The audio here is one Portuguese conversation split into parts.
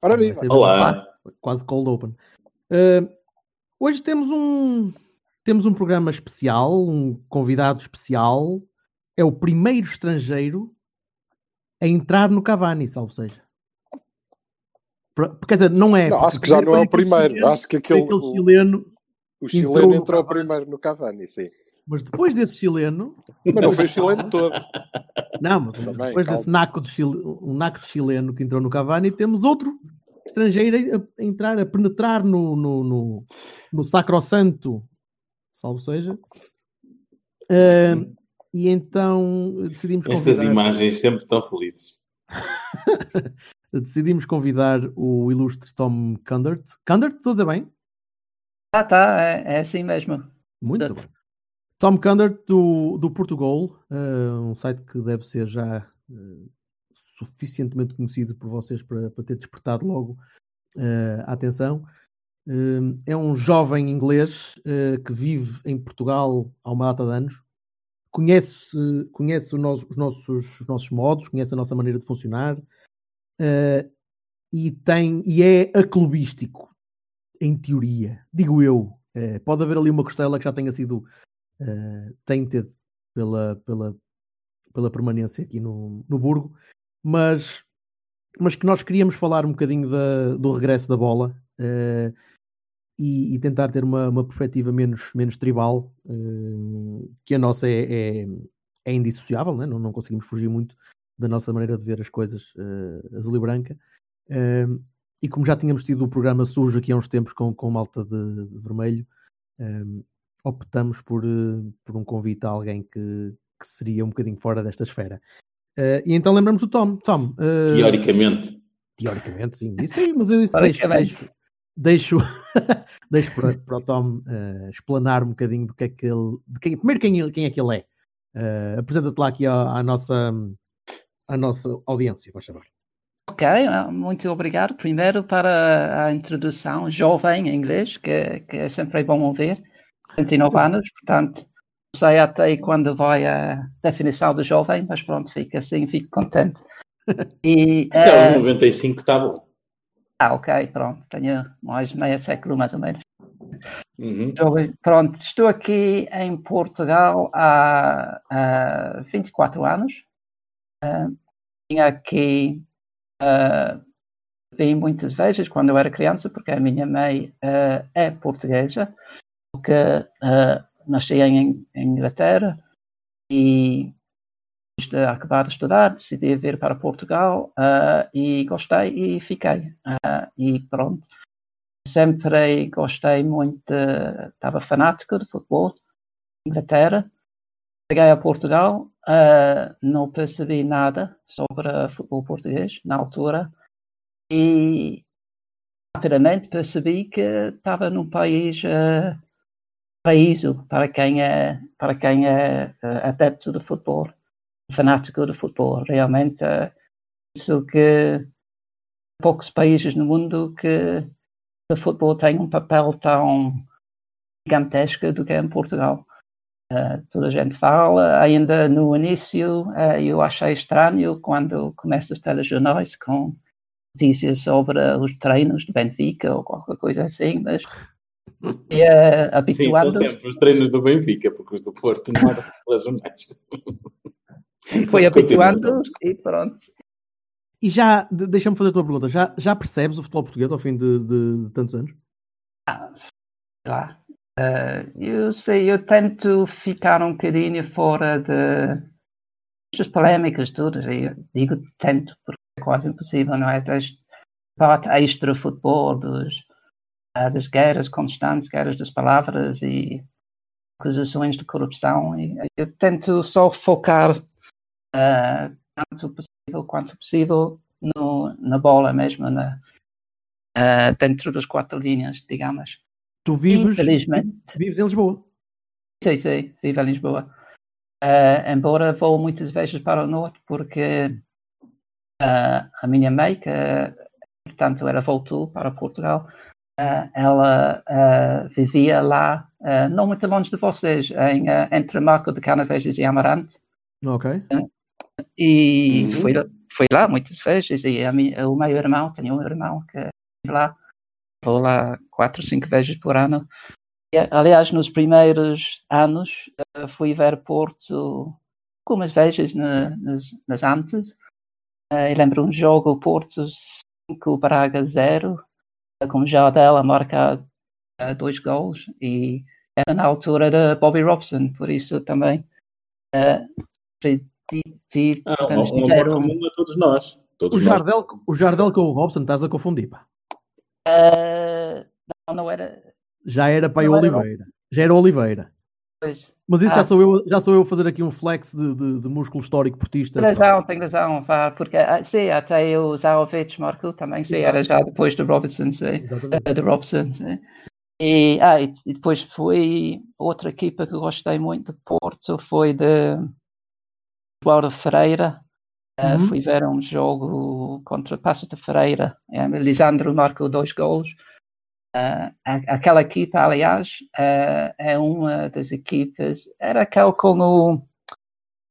Ora viva! Olá! Quase cold open. Uh, hoje temos um, temos um programa especial, um convidado especial. É o primeiro estrangeiro a entrar no Cavani, salvo seja. Quer dizer, não é. Não, acho que já não é o primeiro. Chileno, acho que aquele, aquele chileno. O chileno entrou, entrou primeiro no Cavani, sim. Mas depois desse chileno. Mas não foi o chileno todo. Não, mas Também, depois calma. desse naco de, chile, um naco de chileno que entrou no Cavani, temos outro estrangeiro a, entrar, a penetrar no, no, no, no sacrosanto, salvo seja. Uh, e então decidimos convidar... Estas imagens sempre tão felizes. decidimos convidar o ilustre Tom Kundert. Kundert, estou a dizer bem? Ah, tá, é, é assim mesmo. Muito bem. Tom Kundert do, do Portugal, uh, um site que deve ser já uh, suficientemente conhecido por vocês para, para ter despertado logo uh, a atenção. é um jovem inglês que vive em Portugal há uma data de anos, conhece, conhece nosso, os, nossos, os nossos modos, conhece a nossa maneira de funcionar e, tem, e é aclubístico, em teoria, digo eu. pode haver ali uma costela que já tenha sido uh, ter pela, pela, pela permanência aqui no, no Burgo, mas, mas que nós queríamos falar um bocadinho da, do regresso da bola uh, e, e, tentar ter uma, uma perspectiva menos, menos tribal, uh, que a nossa é, é, é indissociável, né? não, não conseguimos fugir muito da nossa maneira de ver as coisas azul e branca. e como já tínhamos tido o programa sujo aqui há uns tempos com, com malta de, de vermelho, optamos por, eh, por um convite a alguém que, que seria um bocadinho fora desta esfera. Uh, e então lembramos do Tom. Tom uh, teoricamente. Teoricamente, sim. Sim, mas eu isso deixo, deixo, deixo, deixo para, para, o Tom uh, explanar um bocadinho do que é que ele. De quem, primeiro, quem, quem é que ele é. Uh, Apresenta-te lá aqui à, à, nossa, à nossa audiência, por favor. Ok, muito obrigado. Primeiro para a introdução jovem em inglês, que, que é sempre bom ouvir. 29 anos, portanto, sei até quando vai a definição de jovem, mas pronto, fico assim, fico contente. E, Até uh, 95 está bom. Ah, ok, pronto, tenho mais meio século mais ou menos. Uhum. Pronto, estou aqui em Portugal há, há 24 anos. Uh, vim aqui, uh, vim muitas vezes quando eu era criança, porque a minha mãe uh, é portuguesa porque uh, nasci em, em, Inglaterra e de acabar de estudar decidi vir para Portugal uh, e gostei e fiquei uh, e pronto. Sempre gostei muito estava fanático de futebol Inglaterra. Cheguei a Portugal não percebi nada sobre futebol português na altura e rapidamente percebi que estava num país uh, para quem é, para quem é uh, adepto de futebol, fanático de futebol. Realmente, uh, isso que poucos países no mundo que o futebol tem um papel tão gigantesco do que é em Portugal. Uh, toda a gente fala, ainda no início uh, eu achei estranho quando começa os telejornais com notícias sobre os treinos de Benfica ou qualquer coisa assim, mas e uh, habituado. Sim, sempre os treinos do Benfica, porque os do Porto não eram razonais. Foi habituando e pronto. E já, deixa-me fazer a tua pergunta, já, já percebes o futebol português ao fim de, de, de tantos anos? Ah, lá. Uh, eu sei, eu tento ficar um bocadinho fora de das polémicas todas. Eu digo tento, porque é quase impossível, não é? Das parte extra-futebol, dos das guerras constantes, guerras das palavras e acusações de corrupção. E eu tento só focar uh, tanto possível quanto possível no, na bola mesmo, na, uh, dentro das quatro linhas, digamos. Tu vives, vives em Lisboa. Sim, sim, vivo em Lisboa. Uh, embora vou muitas vezes para o norte, porque a minha mãe, que portanto ela voltou para Portugal, ela vivia lá, não muito longe de vocês, em, entre Marco de Canaveses e Amarante. Ok. E uhum. fui, fui lá muitas vezes, e a minha, o meu irmão, tenho um irmão que lá, vou lá quatro, cinco vezes por ano. Aliás, nos primeiros anos uh, fui ver Porto algumas vezes na, nas, nas antes. Uh, lembro um jogo Porto 5, Braga 0, uh, com Jardel a marcar uh, dois gols e era na altura da Bobby Robson, por isso também uh, acredito, ah, podemos uma, dizer um... a todos nós. Todos o, Jardel, nós. o Jardel com o Robson estás a confundir, pá. não, não era já era para o Oliveira. Já era Oliveira. Pois. Mas isso ah. já, sou eu, já sou eu a fazer aqui um flex de, de, de músculo histórico portista. Tem razão, tem razão. Vá, porque ah, sim, até o Zaovic marcou também, sim, era já depois do Robertson, sim, uh, do Robson. Sim. E, ah, e, depois foi outra equipa que gostei muito de Porto, foi de João Ferreira. Uh, uhum. Fui ver um jogo contra Passo de Ferreira. É, Lisandro marcou dois gols. Uh, aquela equipa, aliás, uh, é uma das equipas. Era aquele com o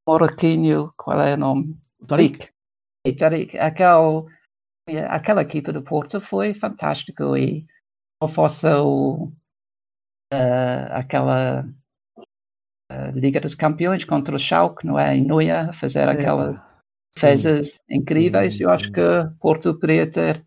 Moraquinho, qual é o nome? Tariq. Tariq. Aquele, aquela equipa do Porto foi fantástico e não fosse o, uh, aquela Liga dos Campeões contra o Schalke, não é? Em Noia, fazer aquelas defesas incríveis. Sim, sim. Eu acho que Porto poderia ter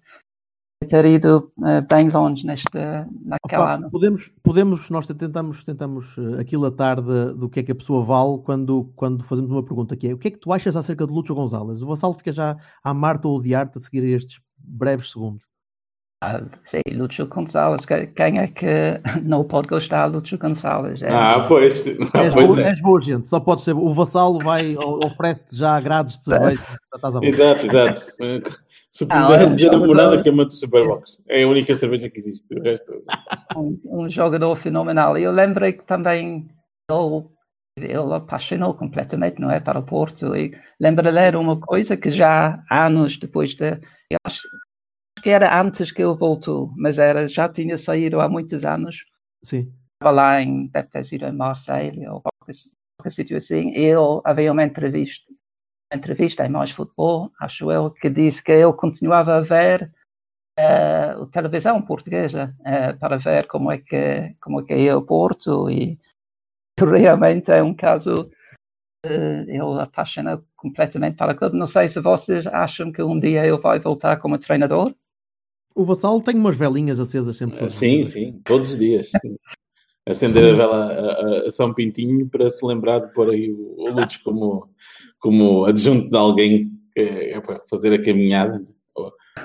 ter ido uh, bem longe nesta, naquela ano. Podemos, podemos, nós tentamos, tentamos uh, aquilatar de, do que é que a pessoa vale quando, quando fazemos uma pergunta que é o que é que tu achas acerca de Lúcio Gonzalez? O Vassal fica já a amar-te ou odiar-te a seguir estes breves segundos. Ah, sim, Lúcio Gonçalves, quem é que não pode gostar de Lúcio Gonçalves? É, ah, pois. Ah, és, pois é. és boa, gente, só pode ser. O vassalo vai, oferece-te já grades de cerveja. exato, exato. Se puder ah, namorada que ama o Superbox. É a única cerveja que existe. O resto... um, um jogador fenomenal. E eu lembrei que também ele, ele apaixonou completamente, não é? Para o Porto. E lembro-lhe uma coisa que já anos depois de. Eu acho, que era antes que ele voltou, mas era, já tinha saído há muitos anos. Sim. Estava lá em, deve ter sido em Marseille ou qualquer, qualquer sítio assim. E ele havia uma entrevista, uma entrevista em Mais Futebol, acho eu, que disse que ele continuava a ver uh, a televisão portuguesa uh, para ver como é que como é que é o Porto e realmente é um caso Uh, ele apaixona completamente para o clube. Não sei se vocês acham que um dia ele vai voltar como treinador. O Vassal tem umas velinhas acesas sempre. Uh, sim, sim, todos os dias. Acender a vela a, a, São Pintinho para se lembrar de pôr aí o, o Lutz como, como adjunto de alguém que é para fazer a caminhada.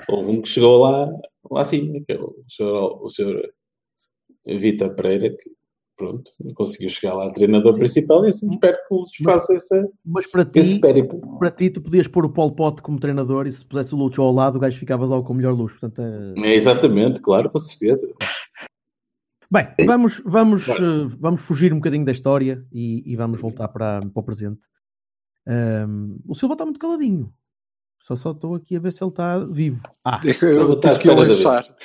Houve um que chegou lá, lá sim, que é o senhor, o senhor Vitor Pereira, que pronto, conseguiu chegar lá treinador Sim. principal e assim espero que o Lutz faça essa, mas para ti, esse périplo. Para ti, tu podias pôr o Pol Pot como treinador e se pusesse o Lutz ao lado, o gajo ficava logo com o melhor luz. Portanto, é... é exatamente, claro, com certeza. Bem, vamos, vamos, uh, vamos fugir um bocadinho da história e, e vamos voltar para, para o presente. Um, o Silva está muito caladinho. Só só estou aqui a ver se ele está vivo. Ah, eu, eu tive que lançar.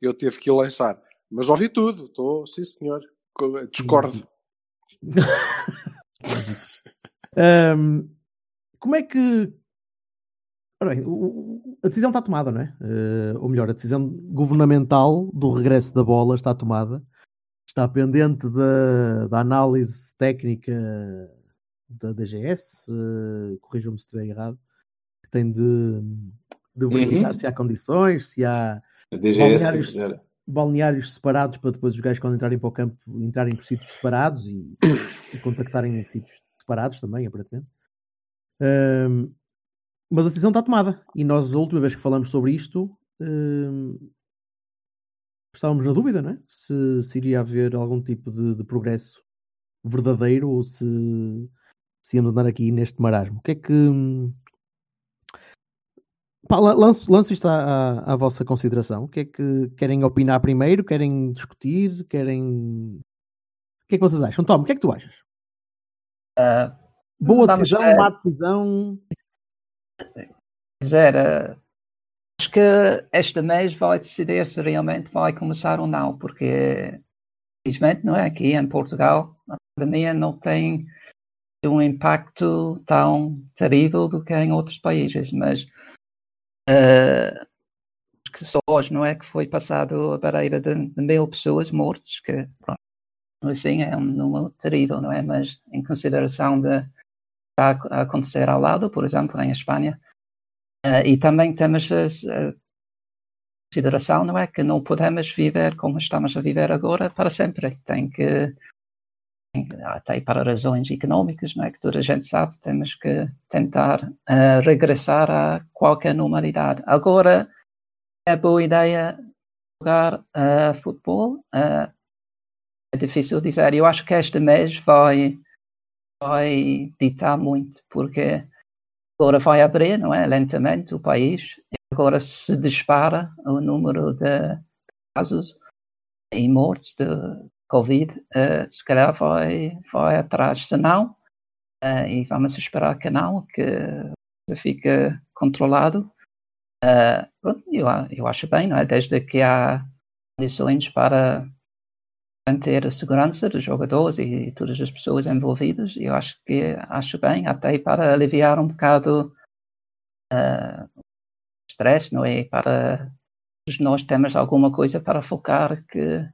eu tive que lançar. Mas ouvi tudo, estou, sim senhor, discordo. um, como é que. Ora bem, a decisão está tomada, não é? Uh, ou melhor, a decisão governamental do regresso da bola está tomada. Está pendente da, da análise técnica da DGS, uh, corrijam-me se estiver errado, que tem de, de verificar uhum. se há condições, se há a DGS balneários separados para depois os gajos quando entrarem para o campo entrarem por sítios separados e, e contactarem em sítios separados também, aparentemente. Um, mas a decisão está tomada e nós a última vez que falamos sobre isto um, estávamos na dúvida, não é? Se, se iria haver algum tipo de, de progresso verdadeiro ou se, se íamos andar aqui neste marasmo. O que é que. La- lanço, lanço isto à, à, vossa consideração. O que é que querem opinar primeiro? Querem discutir? Querem. O que é que vocês acham? Tom, o que é que tu achas? Ah, Boa decisão, ver. má decisão? dizer, eh, acho que este mês vai decidir se realmente vai começar ou não, porque infelizmente não é aqui em Portugal a pandemia não tem um impacto tão terrível do que em outros países, mas acho que só hoje não é que foi passado a barreira de, de mil pessoas mortas, que pronto, assim é um número terrível, não é? Mas em consideração de está a acontecer ao lado, por exemplo, em Espanha, eh, e também temos a, consideração, não é, que não podemos viver como estamos a viver agora para sempre. Tem que- até para razões económicas, não é, que toda a gente sabe, temos que tentar eh, regressar a qualquer normalidade. Agora, é boa ideia jogar eh, futebol? Eh, é difícil dizer. Eu acho que este mês vai, vai ditar muito, porque agora vai abrir, não é? Lentamente o país. E agora se dispara o número de casos e mortes Covid, eh, se calhar vai, vai atrás. Se não, eh, e vamos esperar que não, que fique controlado. pronto, eu, eu acho bem, não é? Desde que há condições para manter a segurança dos jogadores e todas as pessoas envolvidas, eu acho que acho bem, até para aliviar um bocado eh, o stress, não é? Para nós temos alguma coisa para focar que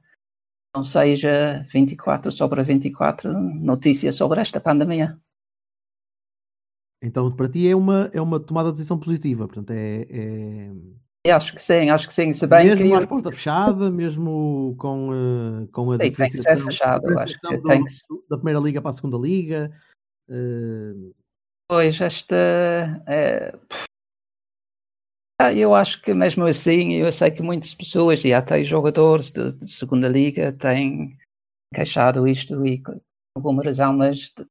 não seja 24 sobre 24 notícias sobre esta pandemia. Então, para ti é uma, é uma tomada de decisão positiva. Portanto, é, é- Eu acho que sim, acho que sim. Se bem mesmo que às porta fechada, mesmo com, eh, com a Sim, tem que ser fechado, acho que tem do- da primeira liga para a segunda liga. eh, Pois, esta. é, eu acho que mesmo assim, eu sei que muitas pessoas e até jogadores de, segunda liga têm queixado isto e com alguma razão, mas tem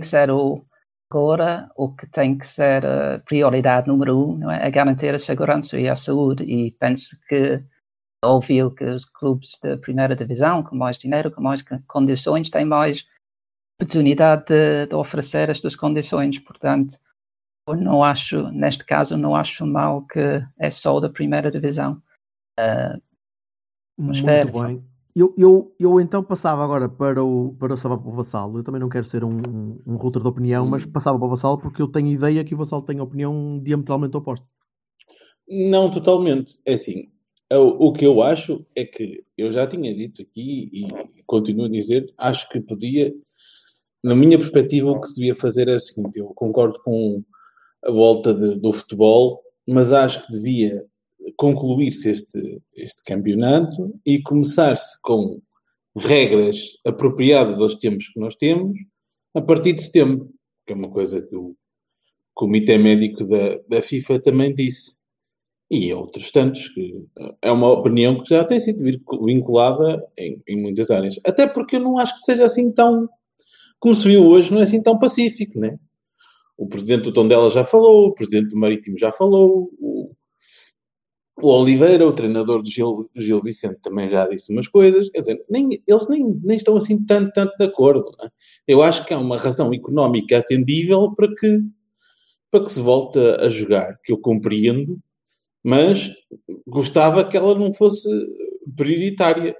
que ser o agora o que tem que ser a prioridade número um, não é? Garantir a segurança e a saúde e penso que óbvio que os clubes da primeira divisão com mais dinheiro, com mais con- condições têm mais oportunidade de, de oferecer estas condições. Portanto, não acho, neste caso, não acho mal que é só da primeira divisão. Vamos Muito ver. bem. Eu, eu, eu então passava agora para o, para o Salva para o Vassalo. Eu também não quero ser um, um, router de opinião, mas passava para o Vassalo porque eu tenho ideia que o Vassalo tem opinião diametralmente oposta. Não, totalmente. É assim, o, o que eu acho é que eu já tinha dito aqui e continuo a dizer, acho que podia, na minha perspectiva, o que se devia fazer é o seguinte: eu concordo com a volta de- do futebol, mas acho que devia concluir-se este, este campeonato e começar-se com regras apropriadas aos tempos que nós temos a partir de setembro, que é uma coisa que o Comitê Médico da, da FIFA também disse. E outros tantos, que é uma opinião que já tem sido vinculada em, em muitas áreas. Até porque eu não acho que seja assim tão, como se viu hoje, não é assim tão pacífico, né? O presidente do Tondela já falou, o presidente do Marítimo já falou, o, o Oliveira, o treinador do Gil, Gil Vicente, também já disse umas coisas. Quer dizer, nem, eles nem, nem estão assim tanto, tanto de acordo. né? Eu acho que há uma razão económica atendível para que, para que se volte a, jogar, que eu compreendo, mas gostava que ela não fosse prioritária.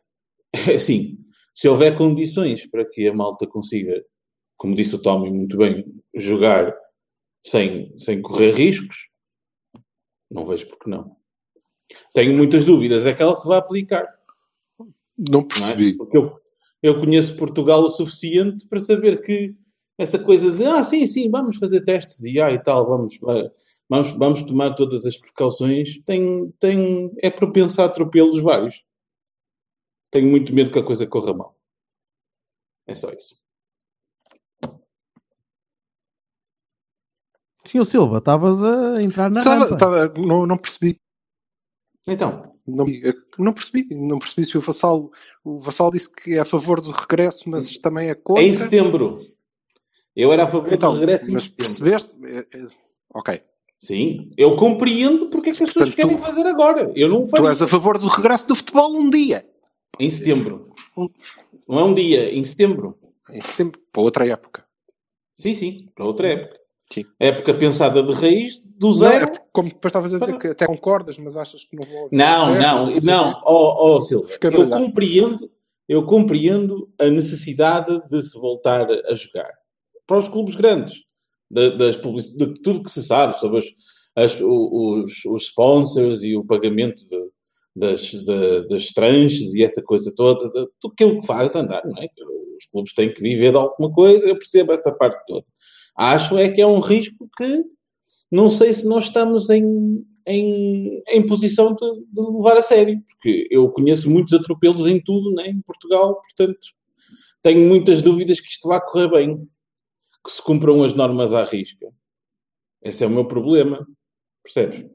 Assim, se houver condições para que a malta consiga, como disse o Tommy muito bem, jogar sem, sem correr riscos, não vejo porque não. Tenho muitas dúvidas, é que ela se vai aplicar. Não não é? percebi. Porque eu, eu conheço Portugal o suficiente para saber que essa coisa de ah, sim, sim, vamos fazer testes e ah, e tal, vamos, vamos, vamos tomar todas as precauções, tem, tem, é propenso a atropelos vários. Tenho muito medo que a coisa corra mal. É só isso. Senhor Silva, estavas a entrar na Tava- rampa. tava- não, não percebi. Então, Não, não percebi, não percebi se o Vassal, o Vassal disse que é a favor do regresso, mas também é contra. Em setembro. Eu era a favor Então, do regresso em mas setembro. percebeste? É, é, Ok. Sim, eu compreendo porque é que as pessoas Portanto, querem tu- fazer agora. Eu não Tu és a favor do regresso do futebol um dia. em setembro. Não é um dia, em setembro. Em setembro, para outra época. Sim, sim, para outra época. Sim. Época pensada de raiz, do Não, zero. é porque, como depois estavas a dizer que até concordas, mas achas que não haver Não, não, não, ó ó, Silva, Fica eu compreendo, eu compreendo a necessidade de se voltar a jogar. Para os clubes grandes, da- das publici- de tudo que se sabe sobre as- as- os, os sponsors e o pagamento de- das, de- das tranches e essa coisa toda, de, tudo aquilo que faz andar, não é? Os clubes têm que viver de alguma coisa, eu percebo essa parte toda. Acho é que é um risco que não sei se nós estamos em, em, em posição de, de levar a sério, porque eu conheço muitos atropelos em tudo, né, em Portugal, portanto, tenho muitas dúvidas que isto vá correr bem, que se cumpram as normas à risca. Esse é o meu problema, percebes?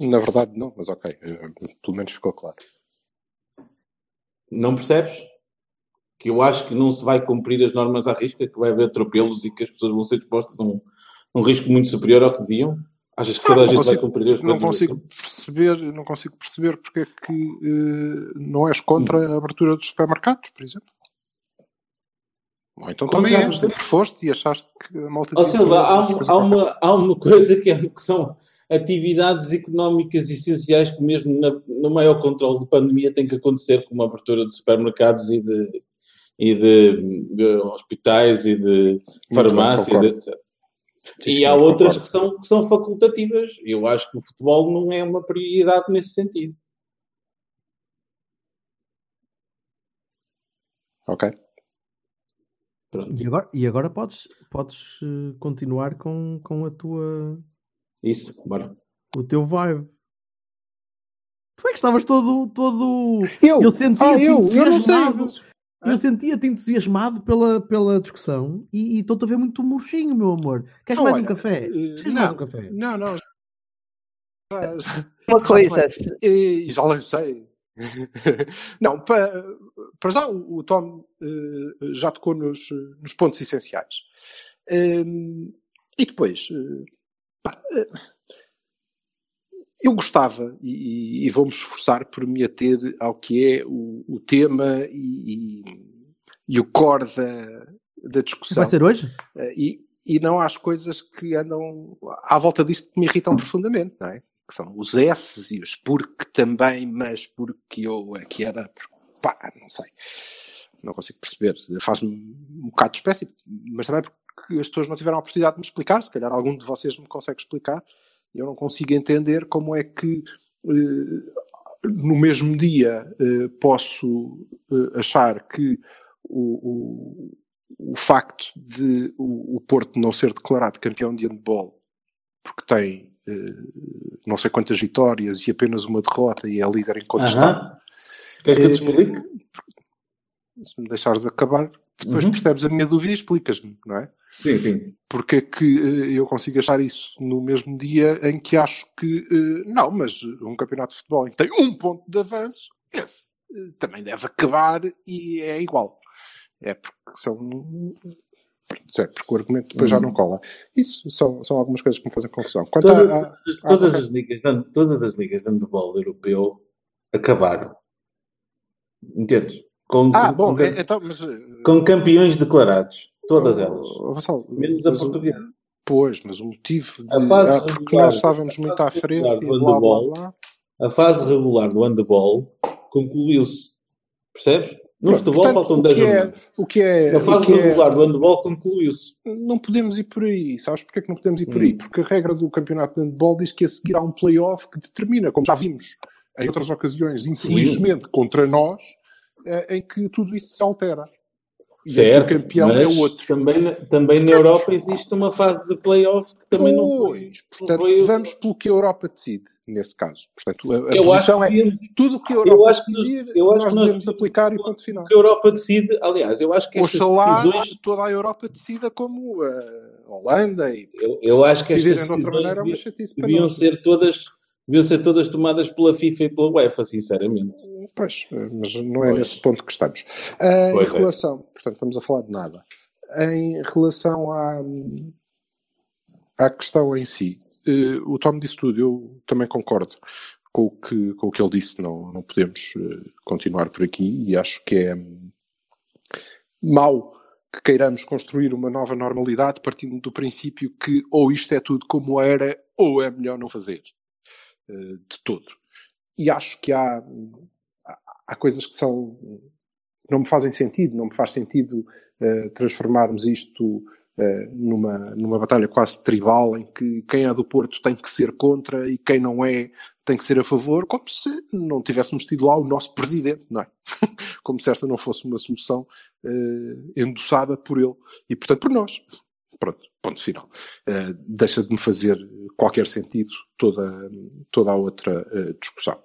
Na verdade, não, mas ok. eh, Pelo menos ficou claro. Não percebes? Que eu acho que não se vai cumprir as normas à risca, que vai haver atropelos e que as pessoas vão ser expostas a um, um risco muito superior ao que deviam? Achas que toda a gente vai consigo, cumprir as não normas? consigo perceber, não consigo perceber porque é que eh, não és contra a abertura dos supermercados, por exemplo. Ou então Contra também és, sempre foste e achaste que a malta há, um- há uma, há uma coisa que, é- que são atividades económicas essenciais que mesmo na- no maior controle de pandemia tem que acontecer, como a abertura de supermercados e de, e de, de hospitais e de farmácias, concordo. etc. Sim, e sim, há outras que são, que são facultativas. Eu acho que o futebol não é uma prioridade nesse sentido. Ok. Pronto. E agora, e agora podes, podes eh, continuar com, com a tua, Isso, bora. o teu vibe. Tu é que estavas todo. todo... Eu? Eu sentia-te Ah, eu? Eu não sei. Eu sentia-te entusiasmado pela, pela discussão e estou-te a ver muito murchinho, meu amor. Queres Não, mais um olha, café? eh, Queres não. mais um café? Não, não. Uma coisa, E já lancei. Não, para, para já o, o Tom eh, já tocou nos, eh, nos pontos essenciais. Ehm, e depois, eh, pá, eh, eu gostava, e, e- e vou-me esforçar por me ater ao que é o, o tema e, e- o core da, da discussão. Vai ser hoje? Eh, E, e não às coisas que andam à volta disto que me irritam profundamente, não é? Que são os S's e os porque também, mas porque eu é que era, porque, pá, não sei. Não consigo perceber. Faz-me um bocado de espécie, mas também porque as pessoas não tiveram a oportunidade de me explicar. Se calhar algum de vocês me consegue explicar. Eu não consigo entender como é que eh, no mesmo dia eh, posso eh, achar que o, o, o facto de o, o Porto não ser declarado campeão de handball porque tem não sei quantas vitórias e apenas uma derrota e é líder incontestável. Aham. Quer que eu te explique? Se me deixares acabar, depois Uhum. percebes a minha dúvida e explicas-me, não é? Sim, sim. Porque é que eh, eu consigo achar isso no mesmo dia em que acho que eh, não, mas um campeonato de futebol em que tem um ponto de avanço, esse eh, também deve acabar e é igual. É porque são. É porque o argumento depois já não cola. Isso são, são algumas coisas que me fazem confusão. Quanto Toda- a, a- todas, a- as ligas, todas as ligas de handball europeu acabaram. Entendes? Com, Ah, com- bom, com, é- então, mas. com campeões declarados. Todas elas. Vassal, Menos a portuguesa. Pois, mas o motivo de. A fase ah, porque regular- nós estávamos muito à frente e do blá blá blá. A fase regular do handball concluiu-se. Percebes? No Pronto, futebol portanto, faltam o 10 que é- jornadas. O que é. A fase é- regular do handball concluiu-se. não podemos ir por aí. Sabes porquê que não podemos ir por aí? Hum. Porque a regra do campeonato de handball diz que a seguir há um play-off que determina, como já vimos em outras ocasiões, infelizmente contra nós, eh, em que tudo isso se altera. E Certo, o campeão é outro. Também, na- também na Europa existe uma fase de playoff que também não foi. Pois, portanto, foi o- vamos pelo que a Europa decide, nesse caso. Portanto, a, a Eu acho posição que é tudo o que a eu Europa decidir, eu acho nós nós devemos aplicar e ponto final. que a Europa decide, aliás, eu acho que Oxalá decisões, toda a Europa decida como a Holanda e eu, eu acho que decidirem de outra maneira é uma chatice para deviam nós. ser todas deviam ser todas tomadas pela FIFA e pela UEFA, sinceramente. Pois, mas não é Pois. nesse ponto que estamos. Pois em é. relação, portanto, estamos a falar de nada. Em relação à, à questão em si, eh, o Tom disse tudo, eu também concordo com o que, com o que ele disse, não, não podemos eh, continuar por aqui e acho que é mau que queiramos construir uma nova normalidade partindo do princípio que ou isto é tudo como era ou é melhor não fazer de todo. E acho que há, há- coisas que são não me fazem sentido, não me faz sentido eh, transformarmos isto eh, numa, numa batalha quase tribal em que quem é do Porto tem que ser contra e quem não é tem que ser a favor, como se não tivéssemos tido lá o nosso presidente, não é? como se esta não fosse uma solução eh, endossada por ele e, portanto, por nós. Pronto, ponto final. Eh, deixa de me fazer qualquer sentido toda, toda a outra eh, discussão.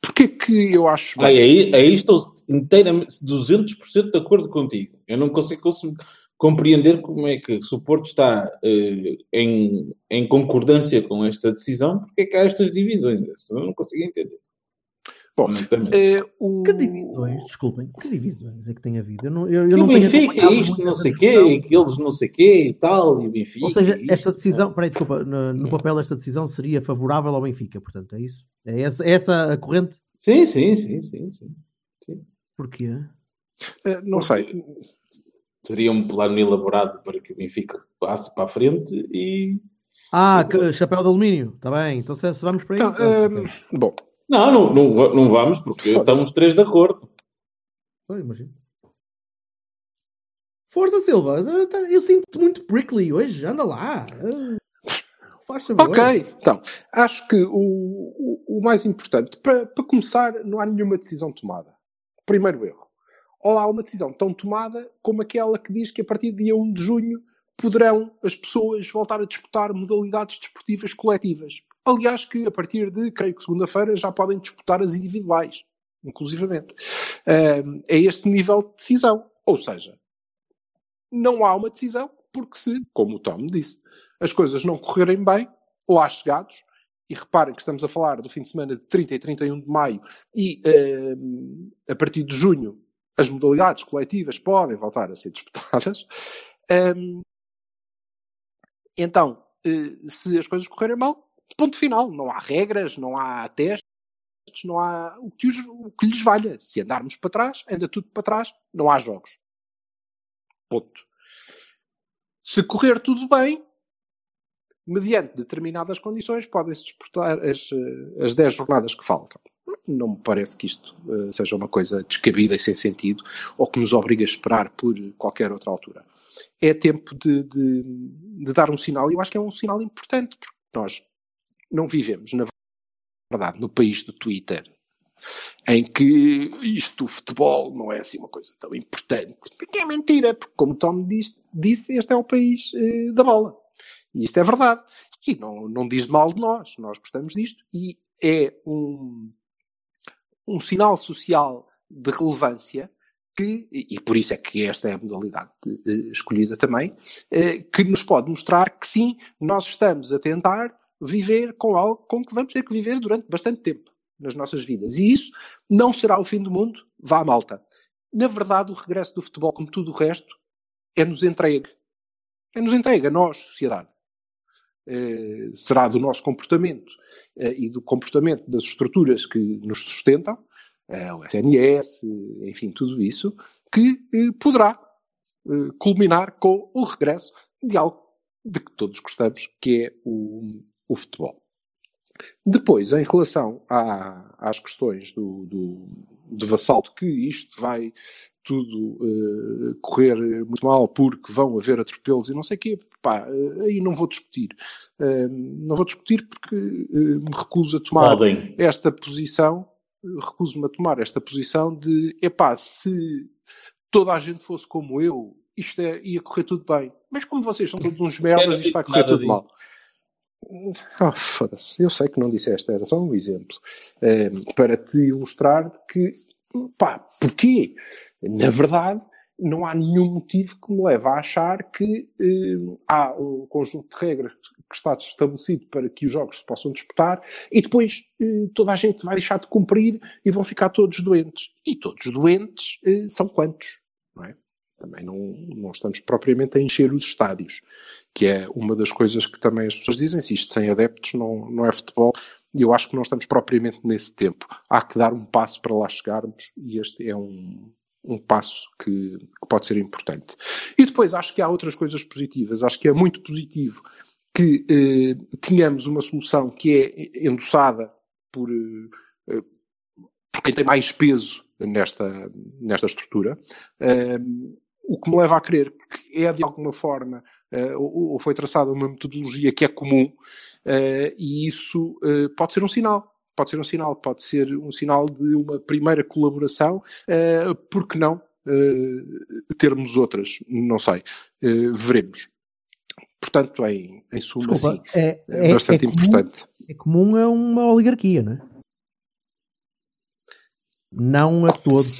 Porquê que eu acho Ai, aí, aí estou inteiramente, 200% de acordo contigo. Eu não consigo, consigo compreender como é que se o Porto está eh, em, em concordância com esta decisão, porque é que há estas divisões. Eu não consigo entender. Bom, eh, o... Que divisões, desculpem, que divisões é que tem havido? Eu não, eu, eu o não tenho Benfica, acompanhado isto, não sei quê, aqueles não sei quê e tal, e o Benfica. Ou seja, isto. esta decisão, peraí, desculpa, no, no papel esta decisão seria favorável ao Benfica, portanto, é isso? É essa, é essa a corrente? Sim, sim, sim, sim, sim. Porquê? eh, não sei. Seria um plano elaborado para que o Benfica passe para a frente e. Ah, que- chapéu de alumínio, está bem, então se, se vamos para aí. Não, pronto, eh, ok. bom, Não, não, não, não vamos, porque estamos três de acordo. Pois, imagino. Força, Silva, eu, tá- eu sinto muito prickly hoje, anda lá. Faz favor. Ok, então, acho que o, o, o mais importante, para, para começar, não há nenhuma decisão tomada. Primeiro erro. Ou há uma decisão tão tomada como aquela que diz que a partir do dia 1 de junho poderão as pessoas voltar a disputar modalidades desportivas coletivas. Aliás, que a partir de, creio que segunda-feira, já podem disputar as individuais, inclusivamente. É este nível de decisão. Ou seja, não há uma decisão, porque se, como o Tom disse, as coisas não correrem bem, lá chegados, e reparem que estamos a falar do fim de semana de 30 e 31 de maio, e a partir de junho as modalidades coletivas podem voltar a ser disputadas. ehm, então, eh, se as coisas correrem mal, ponto final. Não há regras, não há testes, não há o que, os- o que lhes valha. Se andarmos para trás, anda tudo para trás, não há jogos. Ponto. Se correr tudo bem, mediante determinadas condições, podem-se disputar as, eh, as 10 jornadas que faltam. Não me parece que isto eh, seja uma coisa descabida e sem sentido, ou que nos obrigue a esperar por qualquer outra altura. É tempo de, de, de dar um sinal, e eu acho que é um sinal importante, porque nós não vivemos, na verdade, no país do Twitter, em que isto, o futebol, não é assim uma coisa tão importante. Porque é mentira, porque como Tom disse, disse este é o país eh, da bola. E isto é verdade. E não, não diz mal de nós. Nós gostamos disto e é um, um sinal social de relevância que, e por isso é que esta é a modalidade eh, escolhida também, eh, que nos pode mostrar que sim, nós estamos a tentar viver com algo com que vamos ter que viver durante bastante tempo nas nossas vidas. E isso não será o fim do mundo, vá malta. Na verdade, o regresso do futebol, como tudo o resto, é-nos entregue. É-nos entregue a nós, sociedade. Eh, será do nosso comportamento eh, e do comportamento das estruturas que nos sustentam, eh, o SNS, enfim, tudo isso, que poderá culminar com o regresso de algo de que todos gostamos, que é o, o futebol. Depois, em relação à- às questões do, do, do vassalto, que isto vai tudo eh, correr muito mal porque vão haver atropelos e não sei o quê, pá, eh, aí não vou discutir. Eh, não vou discutir porque me recuso a tomar Podem. esta posição, recuso-me a tomar esta posição de, epá, se toda a gente fosse como eu, isto é, ia correr tudo bem. Mas como vocês são todos uns merdas, isto vai correr tudo disso. mal. Oh, foda-se. Eu sei que não disseste, era só um exemplo. Eh, para te ilustrar que, pá, porquê? Na verdade, não há nenhum motivo que me leve a achar que eh, há um conjunto de regras que está estabelecido para que os jogos se possam disputar, e depois eh, toda a gente vai deixar de cumprir e vão ficar todos doentes. E todos doentes eh, são quantos? Não é? Também não, não estamos propriamente a encher os estádios, que é uma das coisas que também as pessoas dizem, se isto sem adeptos não, não é futebol, e eu acho que não estamos propriamente nesse tempo. Há que dar um passo para lá chegarmos, e este é um, um passo que, que, pode ser importante. E depois acho que há outras coisas positivas. Acho que é muito positivo que eh, tenhamos uma solução que é endossada por, eh, por quem tem mais peso nesta, nesta estrutura. Eh, o que me leva a crer que é de alguma forma uh, ou, foi traçada uma metodologia que é comum uh, e isso uh, pode ser um sinal. Pode ser um sinal, pode ser um sinal de uma primeira colaboração, uh, porque não termos outras? Não sei. veremos. Portanto, em, em suma, Desculpa, sim, é, é, bastante é importante. Comum, é comum a uma oligarquia, não é? Não a todos.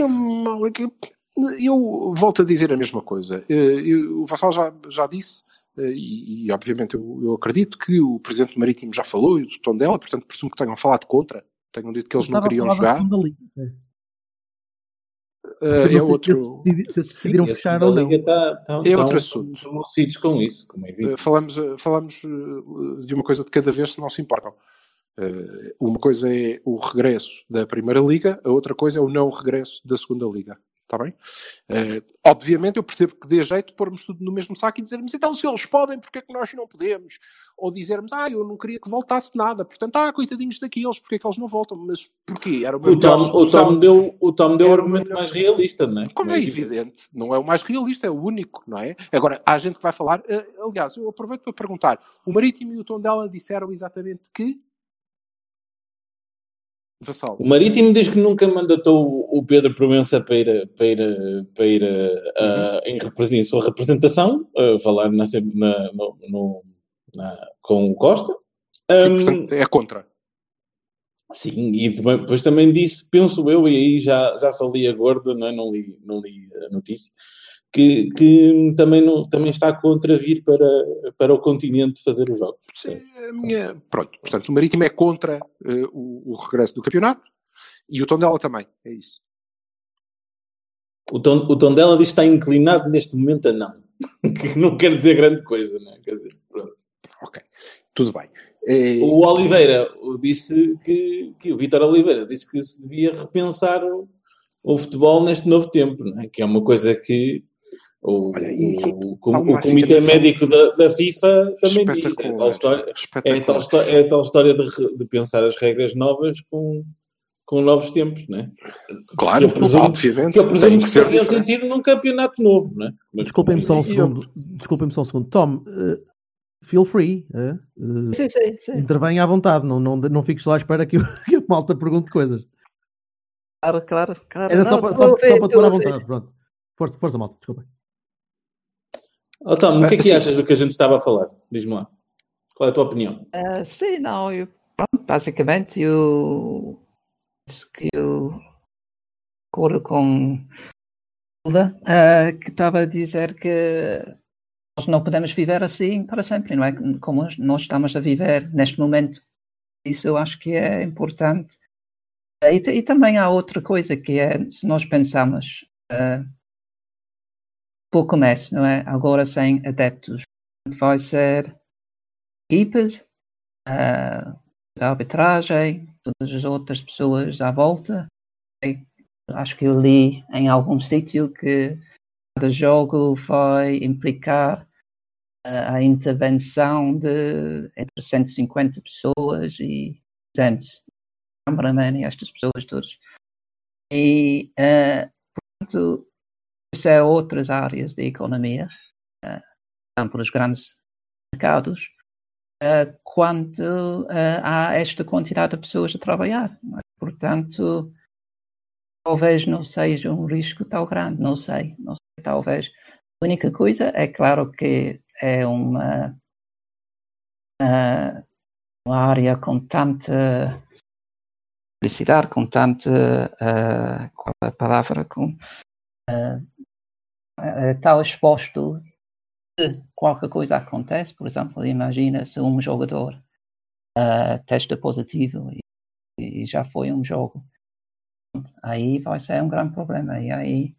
Eu volto a dizer a mesma coisa. Eu, o Vassal já, já disse, e, e obviamente eu, eu, acredito que o Presidente Marítimo já falou e o tom dela, portanto presumo que tenham falado contra, tenham dito que eles não queriam jogar. Uh, é outro. Se, se decidiram Sim, fechar ou não. Tá, tá, é outro assunto. Estão com isso, como é uh, falamos, falamos de uma coisa de cada vez se não se importam. Uh, uma coisa é o regresso da Primeira Liga, a outra coisa é o não regresso da Segunda Liga. Está bem? Uh, obviamente eu percebo que dê jeito de pormos tudo no mesmo saco e dizermos então se eles podem, porque é que nós não podemos? Ou dizermos, ah, eu não queria que voltasse nada, portanto, ah, coitadinhos daqueles, porque é que eles não voltam? Mas porquê? Era o, Tom, o Tom deu o Tom deu o argumento mais realista, não é? Como é, é evidente, não é o mais realista, é o único, não é? Agora, há gente que vai falar, uh, aliás, eu aproveito para perguntar, o Marítimo e o Tom dela disseram exatamente que Vassal. O Marítimo diz que nunca mandatou o Pedro Provença para ir, para ir, para ir uh, em, sua representação, uh, falar na, na, no, na, com o Costa. Sim, portanto, é contra. Sim, e depois também disse, penso eu, e aí já, já só li a gorda, não, é? não, li, não li a notícia, que, que também, não, também está contra vir para, para o continente fazer os jogos. Sim, minha... Pronto, portanto, o Marítimo é contra uh, o, o, regresso do campeonato e o Tondela também, é isso. O, tom, o Tondela diz que está inclinado neste momento a não. que não quer dizer grande coisa, não é? Quer dizer, pronto. Ok, tudo bem. É... O Oliveira disse que, que o Vitor Oliveira disse que se devia repensar o, o futebol neste novo tempo, é? que é uma coisa que o, Olha, o, o, o Comitê Médico da, da, FIFA também diz. É tal história, é tal, é tal história de, de, pensar as regras novas com, com novos tempos, não é? Claro, eu presumo, obviamente. Que eu presumo que, que fazia sentido num campeonato novo, não é? Desculpem-me só um segundo. Desculpem-me só um segundo. Tom, uh, feel free. Uh, uh, sim, sim, sim. Intervém à vontade. Não, não, não fiques lá à espera que, que a malta pergunte coisas. Claro, claro, claro. Era só, para, só, só para te pôr à vontade. Pronto. Força, força, malta. Desculpa. Oh, Tom, o que é que achas do que a gente estava a falar? Diz-me lá. Qual é a tua opinião? Uh, sim, não, eu, pronto, basicamente eu que eu acordo com uh, que estava a dizer que nós não podemos viver assim para sempre, não é? Como nós estamos a viver neste momento. Isso eu acho que é importante. E, e, também há outra coisa que é, se nós pensamos uh, pouco nesse, não é? Agora sem adeptos. Vai ser equipas, uh, da arbitragem, todas as outras pessoas à volta. Acho que eu li em algum sítio que cada jogo vai implicar uh, a intervenção de entre 150 pessoas e 200 cameraman e estas pessoas todas. E, uh, portanto, isso é outras áreas da economia, uh, por os grandes mercados, uh, quando uh, há esta quantidade de pessoas a trabalhar. Portanto, talvez não seja um risco tão grande, não sei, não sei, talvez. A única coisa é claro que é uma, uma área com tanta publicidade, com tanta uh, qual é a palavra, com uh, tal exposto se qualquer coisa acontece, por exemplo, imagina se um jogador uh, testa positivo e, e, já foi um jogo, aí vai ser um grande problema. E aí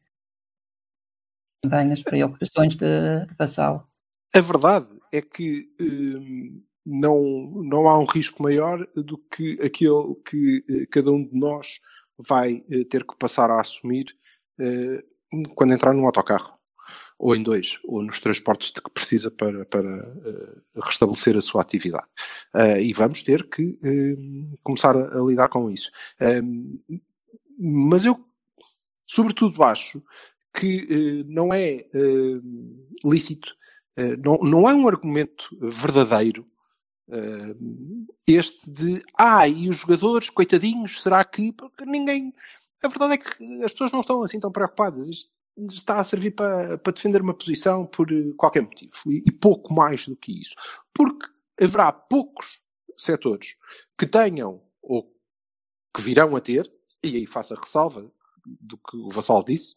vem as preocupações de, de Vassal. A verdade é que hum, não, não há um risco maior do que aquele que eh, cada um de nós vai eh, ter que passar a assumir eh, quando entrar num autocarro, ou em dois, ou nos transportes de que precisa para, para restabelecer a sua atividade. e vamos ter que hum, começar a, a, lidar com isso. Mas eu, sobretudo, acho que não é lícito, não, não é um argumento verdadeiro Uh, este de, ah, e os jogadores, coitadinhos, será que. Porque ninguém. A verdade é que as pessoas não estão assim tão preocupadas. Isto está a servir para, para defender uma posição por eh, qualquer motivo. E, e pouco mais do que isso. Porque haverá poucos setores que tenham ou que virão a ter, e aí faço a ressalva do que o Vassal disse,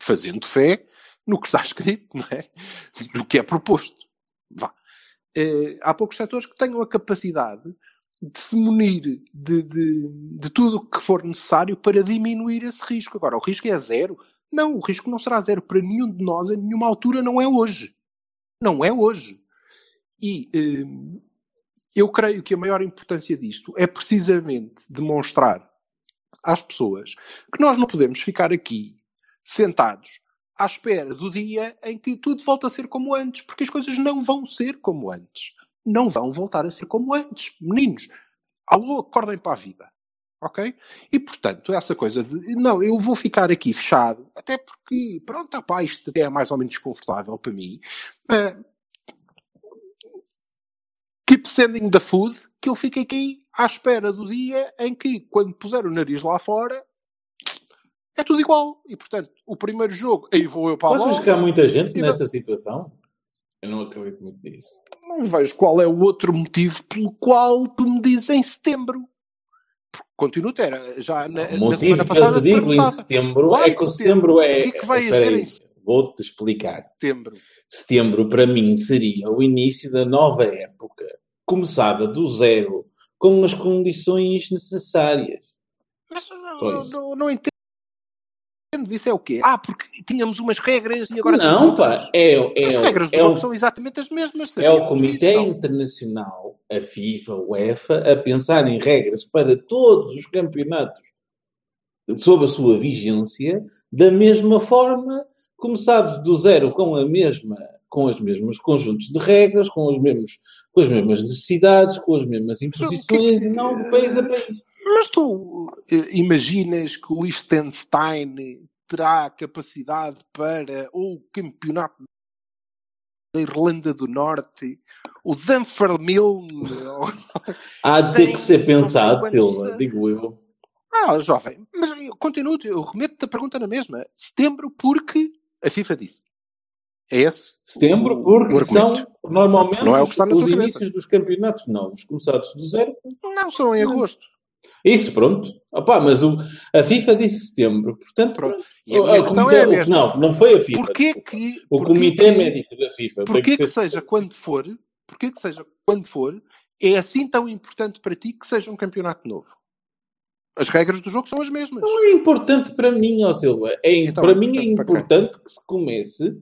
fazendo fé no que está escrito, não é? No que é proposto. Vá eh, há poucos setores que tenham a capacidade de se munir de, de, de tudo o que for necessário para diminuir esse risco. Agora, o risco é zero? Não, o risco não será zero para nenhum de nós em nenhuma altura, não é hoje. Não é hoje. E eh, eu creio que a maior importância disto é precisamente demonstrar às pessoas que nós não podemos ficar aqui sentados à espera do dia em que tudo volta a ser como antes, porque as coisas não vão ser como antes. Não vão voltar a ser como antes. Meninos, alô, acordem para a vida. Ok? E portanto, essa coisa de não, eu vou ficar aqui fechado, até porque, pronto, pá, isto até é mais ou menos confortável para mim. Uh, keep sending the food, que eu fico aqui à espera do dia em que, quando puser o nariz lá fora, é tudo igual. E portanto, o primeiro jogo, aí vou eu para a Achas que há muita gente nessa situação? Eu não acredito muito nisso. Não vejo qual é o outro motivo pelo qual tu me dizes em setembro. Continuo a ter. Já na, o na semana passada. Que eu te digo em setembro é que o setembro é. O que é que vai haver em Vou-te explicar. Setembro. Setembro, para mim, seria o início da nova época, começada do zero, com as condições necessárias. Mas não, não, não entendo isso é o quê? Ah, porque tínhamos umas regras e agora Não, pá, é, é, As regras do é jogo o, são exatamente as mesmas. É o Comitê isso, Internacional, a FIFA, a UEFA, a pensar em regras para todos os campeonatos sob a sua vigência, da mesma forma, começados do zero com a mesma com os mesmos conjuntos de regras, com, os mesmos, com as mesmas necessidades, com as mesmas imposições que... e não de país a país. Mas tu eh, imaginas que o Liechtenstein terá capacidade para o campeonato da Irlanda do Norte, o Dunfermline... Há de ter que ser pensado, Silva, digo eu. Ah, jovem, mas eu continuo, eu remeto-te a pergunta na mesma. Setembro porque a FIFA disse. É esse? Setembro, porque são normalmente não é o que está na os inícios cabeça. dos campeonatos novos, começados do zero. Não, são em agosto. Isso, pronto. Opa, mas o, a FIFA disse setembro, portanto, pronto. E a minha questão comitê, é a mesma. Não, não foi a FIFA. Porquê que, o porquê Comitê que, Médico da FIFA. Porquê que, que seja quando for, porquê que seja quando for, é assim tão importante para ti que seja um campeonato novo? As regras do jogo são as mesmas. Não é importante para mim, ó Silva. É, então, para mim é importante que se comece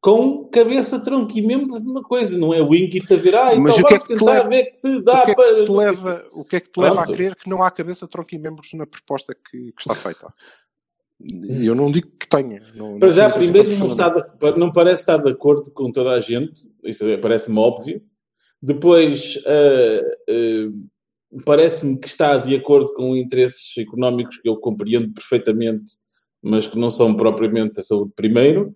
com cabeça, tronco e membros de uma coisa, não é o Inquit a ver, ah, Mas então o que é que tentar leva, ver que se dá o que é que para... Te leva, o que é que te leva a crer que não há cabeça, tronco e membros na proposta que, que está feita? E eu não digo que tenha. Não, para já, primeiro, não, está de, não parece estar de acordo com toda a gente, isso parece-me óbvio. Depois, uh, uh, parece-me que está de acordo com interesses económicos que eu compreendo perfeitamente, mas que não são propriamente a saúde primeiro.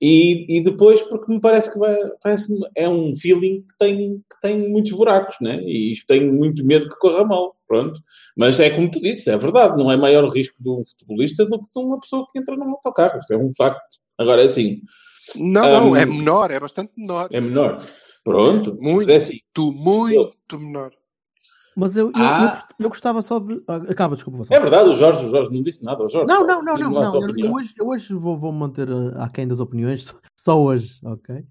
E, e depois, porque me parece que vai, parece é um feeling que tem, que tem muitos buracos, né? E isto tenho muito medo que corra mal, pronto. Mas é como tu disse, é verdade, não é maior risco de um futebolista do que de uma pessoa que entra num autocarro, isso é um facto. Agora é assim. Não, um, não, é menor, é bastante menor. É menor. Pronto, muito, é assim. muito eu, menor. Mas eu, eu, ah. eu, eu, gostava só de. Ah, acaba, desculpa. É verdade, o Jorge, o Jorge não disse nada. O Jorge, não, não, não, não. não. Eu, hoje, eu hoje vou, vou manter aquém das opiniões, só hoje, ok?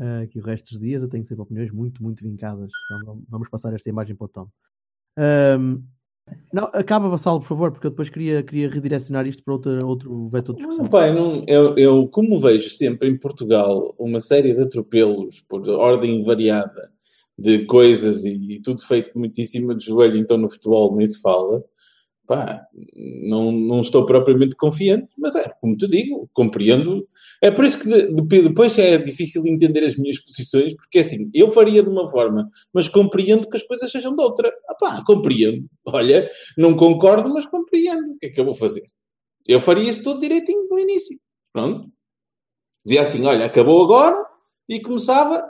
uh, que o resto dos dias. Eu tenho sempre opiniões muito, muito vincadas. Vamos, vamos passar esta imagem para o Tom. Um, não, acaba, Vassalo, por favor, porque eu depois queria, queria redirecionar isto para outra, outro vetor de discussão. Não, pai, não, eu, eu, como vejo sempre em Portugal uma série de atropelos por ordem variada de coisas e, e tudo feito cima de joelho, então no futebol nem se fala, pá, não, não estou propriamente confiante, mas é, como te digo, compreendo. É por isso que de, de, depois é difícil entender as minhas posições, porque assim, eu faria de uma forma, mas compreendo que as coisas sejam de outra. Ah, pá, compreendo. Olha, não concordo, mas compreendo. O que é que eu vou fazer? Eu faria isso tudo direitinho no início. Pronto. Dizia assim, olha, acabou agora, e começava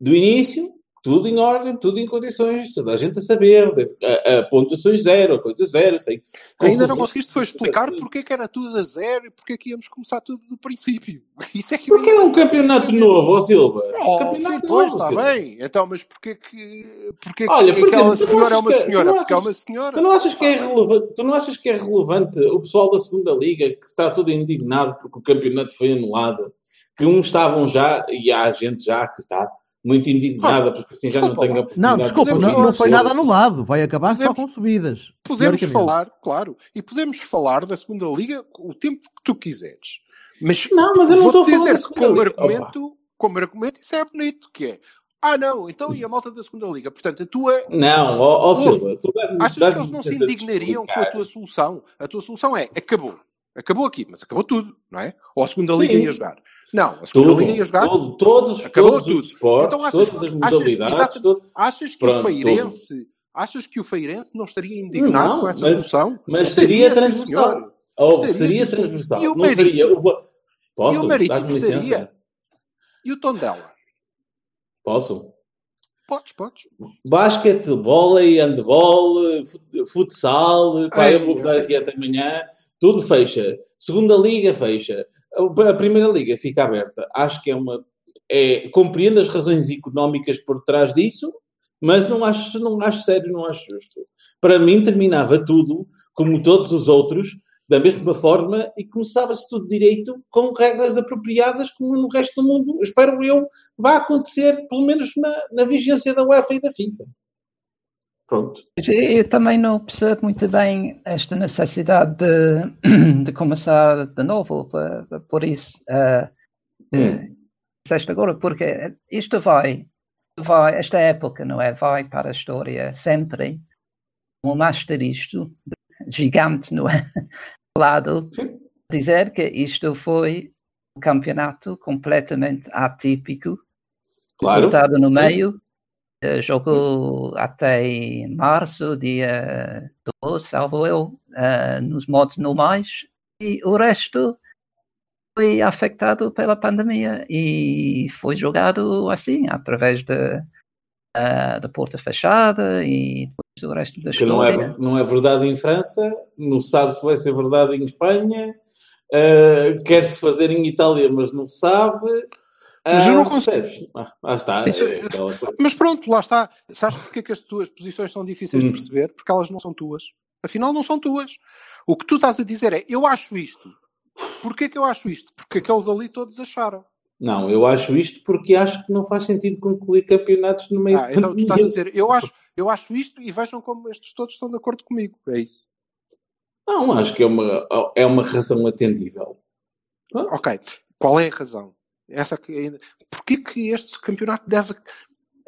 do início, tudo em ordem, tudo em condições, toda a gente a saber, a, a pontuações zero, a coisa zero. Sei. Ainda não conseguiste foi explicar porque é que era tudo a zero e porque é que íamos começar tudo do princípio. Isso é que porque é um campeonato novo, ó Silva. Oh, campeonato pois, novo, está bem. Então, mas porquê que, porquê Olha, que aquela senhora é uma senhora? Porque é uma senhora. Tu não, achas que é relevante, tu não achas que é relevante o pessoal da segunda liga que está todo indignado porque o campeonato foi anulado? Que uns estavam já, e há gente já que está muito indignada, porque assim já não tenho a Não, desculpa, não, não foi nada anulado, vai acabar podemos, só com subidas. Podemos falar, claro, e podemos falar da segunda liga o tempo que tu quiseres. Mas, não, mas eu não estou a dizer que como argumento, como argumento isso é bonito, que é ah, não, então e a malta da segunda liga? Portanto, a tua. Não, ó, ó Silva, tu achas que eles não se indignariam com a tua solução? A tua solução é acabou. Acabou aqui, mas acabou tudo, não é? Ou a segunda liga ia jogar. Não, a segunda liga ia jogar. Todo, todos, acabou todos tudo. Os esportes, então achas, todas as modalidades. Achas, todo... achas que Pronto, o Feirense. Achas que o Feirense não estaria indignado não, com essa mas, solução? Mas seria transversal. Oh, seria transversal. E o não seria. Posso? E o Marítimo estaria. E o Tondela? Posso? Podes, podes. Basquete, vôlei, handball, futsal, pá, eu vou dar aqui até amanhã, tudo fecha. Segunda liga fecha. A primeira liga fica aberta. Acho que é uma. É, compreendo as razões económicas por trás disso, mas não acho, não acho sério, não acho justo. Para mim, terminava tudo, como todos os outros, da mesma forma e começava-se tudo direito com regras apropriadas, como no resto do mundo, espero eu, vai acontecer, pelo menos na, na vigência da UEFA e da FIFA. Pronto. Eu também não percebo muito bem esta necessidade de, de começar de novo, por, por isso. Uh, hum. agora, porque isto vai, vai, esta época, não é? Vai para a história sempre um asterisco gigante, não é? Lado, dizer que isto foi um campeonato completamente atípico, claro. cortado no meio, eh, jogou até março, dia 12, salvo eu, uh, nos modos normais, e o resto foi afetado pela pandemia e foi jogado assim, através de, uh, da porta fechada e do resto da história. Não é, não é verdade em França, não sabe se vai ser verdade em Espanha, uh, quer-se fazer em Itália, mas não sabe. Mas eu não consigo. Ah, lá está. É mas pronto, lá está. Sabes porque é que as tuas posições são difíceis Hum. de perceber? Porque elas não são tuas. Afinal, não são tuas. O que tu estás a dizer é, eu acho isto. Porquê que eu acho isto? Porque aqueles ali todos acharam. Não, eu acho isto porque acho que não faz sentido concluir campeonatos no meio Ah, então tu estás a dizer, eu acho, eu acho isto e vejam como estes todos estão de acordo comigo. É isso. Não, acho que é uma, é uma razão atendível. Ok. Qual é a razão? Essa que ainda... Porquê que este campeonato deve,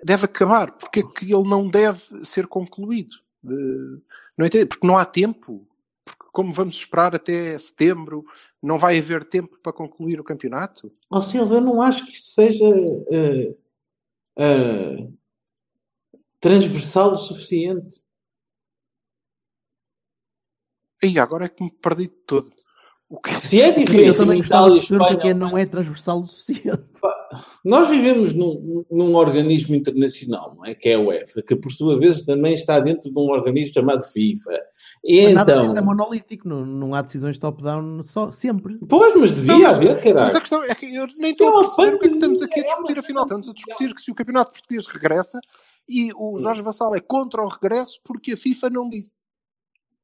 deve acabar? Porquê que ele não deve ser concluído? Não entendo. Porque não há tempo. Porque como vamos esperar até setembro, não vai haver tempo para concluir o campeonato? Ó Silva, eu não acho que isto seja eh, eh, transversal o suficiente. E agora é que me perdi de todo. O que... Se é Eu diferente também em Itália e é Espanha, que não é transversal o suficiente. nós vivemos num, num organismo internacional, não é? Que é a UEFA, que por sua vez também está dentro de um organismo chamado FIFA. E Mas nada então. disso é monolítico, não, não há decisões top-down só, sempre. Pois, mas devia Não, mas- haver, caralho. Mas a questão é que eu nem é estou a perceber o que é que estamos aqui a é discutir, afinal. cena Estamos a discutir que se o campeonato português regressa e o Jorge Vassal é contra o regresso porque a FIFA não disse.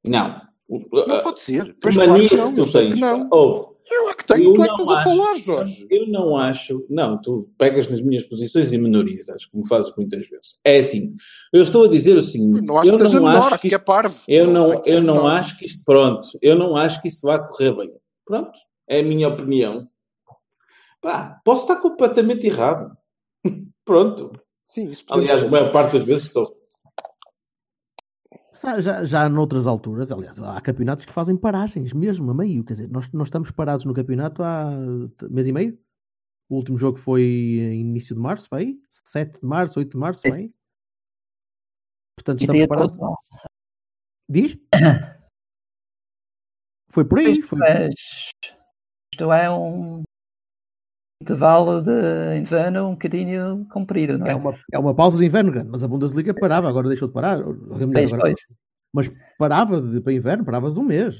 Não. Não pode ser. Pois mania claro que não, que tu tens. não. Ouve. Eu é que tenho. Eu tu é que não estás a acho- falar, Jorge. Eu não acho. Não, tu pegas nas minhas posições e menorizas, como fazes muitas vezes. É assim. Eu estou a dizer o seguinte. Não acho que eu seja não menor, acho que é parvo. Eu não, ser eu não menor. acho que isto, pronto, eu não acho que isso vá correr bem. Pronto, é a minha opinião. Pá, posso estar completamente errado. Pronto. Sim, isso Aliás, a maior parte das vezes estou. Já, já, noutras alturas, aliás, há campeonatos que fazem paragens mesmo, a meio. Quer dizer, nós, nós estamos parados no campeonato há mês e meio. O último jogo foi em início de março, aí? 7 de março, 8 de março, aí? Portanto, estamos parados. Diz? Foi por aí. Foi... Mas isto é um intervalo de inverno um bocadinho comprido, não é? É uma, é uma pausa de inverno grande, mas a Bundesliga parava, agora deixou de parar. melhor, agora-. Mas parava de, para inverno, paravas um mês.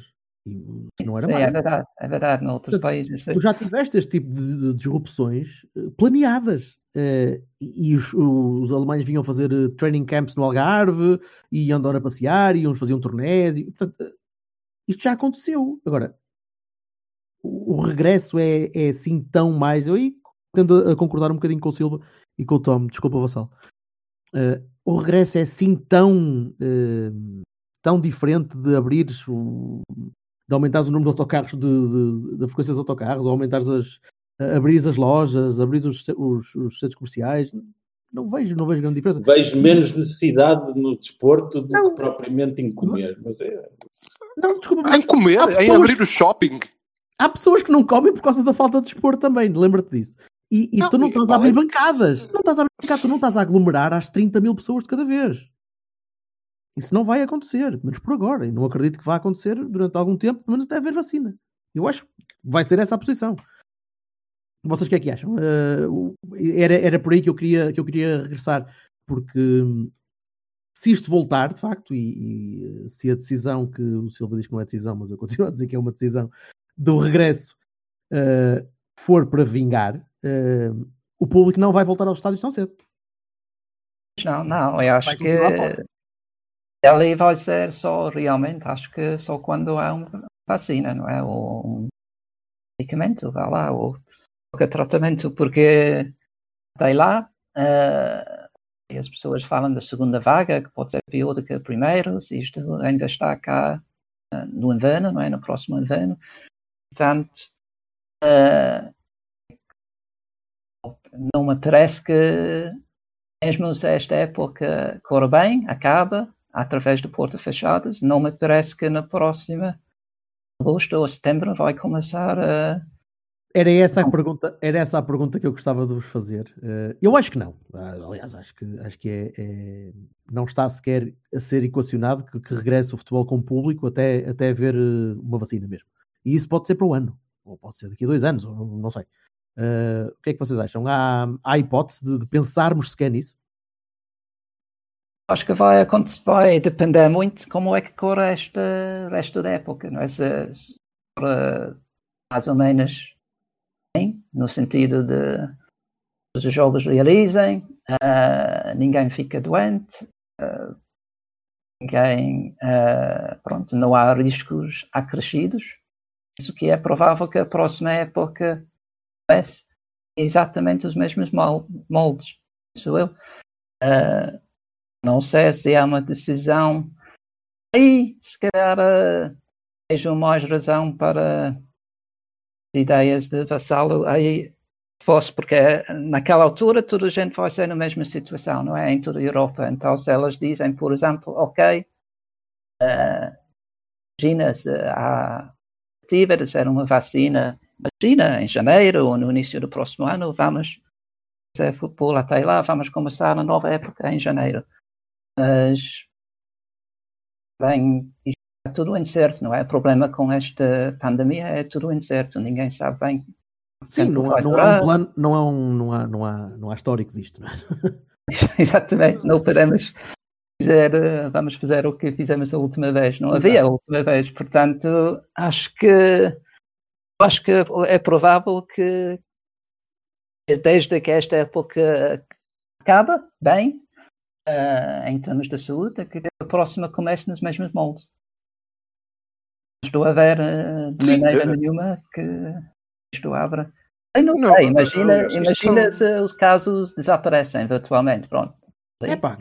E não era Sim, mais. é verdade, é verdade, noutros Portanto, países. Tu já tiveste este tipo de, de disrupções eh, planeadas. eh, e e os, os alemães vinham fazer eh, training camps no Algarve, e iam andar a passear, iam fazer um tornés. E, portanto, isto já aconteceu. Agora, o, o regresso é, é assim tão mais. Eu aí tendo a, concordar um bocadinho com o Silva e com o Tom, desculpa, Vassal. Eh, o regresso é assim tão, eh, tão diferente de abrires o, de aumentares o número de autocarros, de, de, da frequência dos autocarros, ou aumentares as, a- abrires as lojas, abrires os, os, os centros comerciais. Não vejo, não vejo grande diferença. Vejo menos necessidade no desporto do Não. que propriamente em comer. Mas é. Não, desculpa, Em comer, Há em pessoas- abrir o shopping. Há pessoas que não comem por causa da falta de desporto também, lembra-te disso. E, e Não, tu não estás a abrir bancadas, não estás a abrir bancadas, tu não estás a aglomerar às 30 mil pessoas de cada vez. Isso não vai acontecer, menos por agora. E não acredito que vá acontecer durante algum tempo, pelo menos até haver vacina. Eu acho que vai ser essa a posição. Vocês o que é que acham? O- era, era por aí que eu queria, que eu queria regressar, porque hum, se isto voltar, de facto, e, e se a decisão que o Silva diz que não é decisão, mas eu continuo a dizer que é uma decisão do regresso eh, for para vingar, eh, o público não vai voltar aos estádios tão cedo. Não, não, eu acho que ali vai ser só realmente, acho que só quando há uma vacina, não é? Ou um medicamento, vá lá, ou qualquer tratamento, porque até lá e as pessoas falam da segunda vaga, que pode ser pior do que a primeira, se isto ainda está cá eh, no inverno, não é? No próximo inverno. Portanto, eh, não me parece que mesmo se esta época corra bem, acaba através de portas fechadas, não me parece que na próxima agosto ou setembro vai começar a Era essa a pergunta, era essa a pergunta que eu gostava de vos fazer. Eh, eu acho que não. Ah, Aliás, acho que, acho que é, é- não está sequer a ser equacionado que, que regresse o futebol com público até, até haver uma vacina mesmo. E isso pode ser para o ano, ou pode ser daqui a dois anos, ou não, sei. Eh, o que é que vocês acham? Há, há hipótese de, de pensarmos sequer nisso? Acho que vai acontecer, vai depender muito como é que corre esta resto da época, não é? Se, se corre mais ou menos bem, no sentido de os jogos realizem, ah, ninguém fica doente, ah, ninguém, pronto, não há riscos acrescidos. Isso que é provável que a próxima época comece exatamente os mesmos mol- moldes, penso eu. Ah, não sei se é uma decisão. Aí, se calhar, eh, vejo mais razão para as ideias de vassalo. Aí fosse, porque naquela altura toda a gente vai ser na mesma situação, não é? Em toda a Europa. Então, se elas dizem, por exemplo, ok, eh, imagina se há perspectiva de ser uma vacina, imagina em janeiro ou no início do próximo ano, vamos fazer futebol até lá, vamos começar a nova época em janeiro mas bem, isto é tudo incerto, não é? O problema com esta pandemia é tudo incerto, ninguém sabe bem. Sim, não, há- não há um plano, não há, um, não, há, não, há, não há histórico disto. Não é? Exatamente, não podemos dizer, eh, vamos fazer o que fizemos a última vez, não havia a última vez, portanto, acho que acho que é provável que desde que esta época acaba bem, eh, em termos de saúde, que a próxima comece nos mesmos moldes. estou a ver eh, de Sim, maneira nenhuma que isto abra. Eu não, Não, sei, imagina, isto imagina são- se os casos desaparecem virtualmente. Pronto. É pá,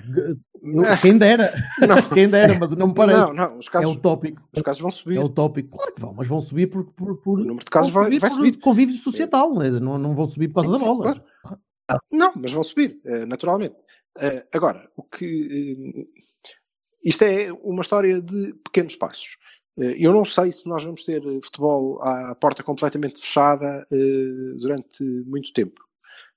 quem dera. quem dera, mas não me parece. Não, não, os casos, é tópico. os casos vão subir. É utópico. Claro que vão, mas vão subir por. por, por O número de casos vai, vai por subir. convívio societal, né? não, não vão subir por causa da bola. claro. Não, mas vão subir, eh, naturalmente. Eh, agora, o que. eh, isto é uma história de pequenos passos. Eu não sei se nós vamos ter futebol à porta completamente fechada durante muito tempo.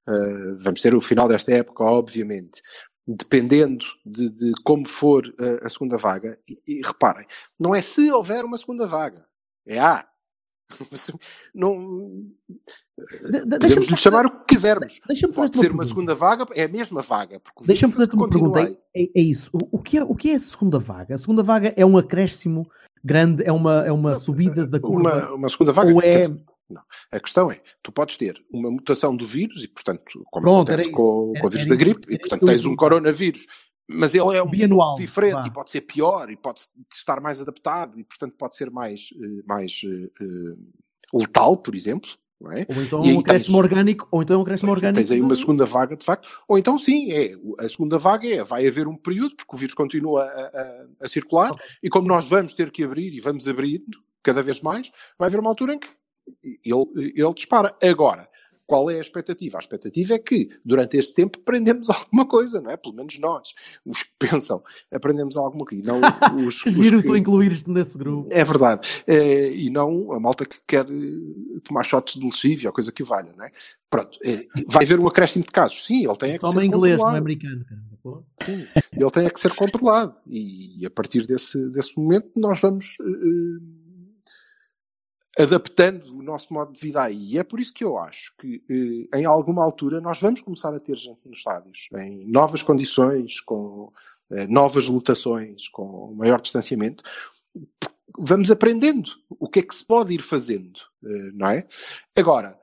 Eh, vamos ter o final desta época, obviamente. Dependendo de, de como for a segunda vaga. E, e reparem, não é se houver uma segunda vaga. É há. Não, podemos lhe chamar o que quisermos. Pode uma ser uma segunda vaga, é a mesma vaga. Deixa-me fazer-te uma pergunta. É, é- isso. O, o que é, o que é a segunda vaga? A segunda vaga é um acréscimo grande, é uma, é uma subida da curva. Uma, uma segunda vaga. Ou é. dizer, não. A questão é, tu podes ter uma mutação do vírus e, portanto, como Pronto, acontece com, com o vírus da gripe, e portanto tens um coronavírus, mas ele é um Bianual, diferente vá. e pode ser pior e pode estar mais adaptado e, portanto, pode ser mais, eh, mais eh, letal, por exemplo. É? Ou então é um acréscimo orgânico, ou então é um acréscimo orgânico. Tens aí uma segunda vaga, de facto. Ou então, sim, é, a segunda vaga é, vai haver um período, porque o vírus continua a, a- a circular, e como nós vamos ter que abrir, e vamos abrindo cada vez mais, vai haver uma altura em que ele, ele dispara. Agora, qual é a expectativa? A expectativa é que, durante este tempo, aprendemos alguma coisa, não é? Pelo menos nós, os que pensam, aprendemos alguma coisa. e Não os, Que os giro que- tu incluires-te nesse grupo. é verdade. Eh, e não a malta que quer eh, tomar shots de lexívia ou coisa que valha, não é? Pronto. eh, vai haver um acréscimo de casos. Sim, ele tem é que Toma ser inglês, não é controlado. americano. cara. Sim, ele tem é que ser controlado. E, a partir desse, desse momento nós vamos eh, adaptando o nosso modo de vida aí. E é por isso que eu acho que eh, em alguma altura nós vamos começar a ter gente nos estádios, em novas condições, com eh, novas lotações, com maior distanciamento. Vamos aprendendo o que é que se pode ir fazendo, eh, não é? Agora,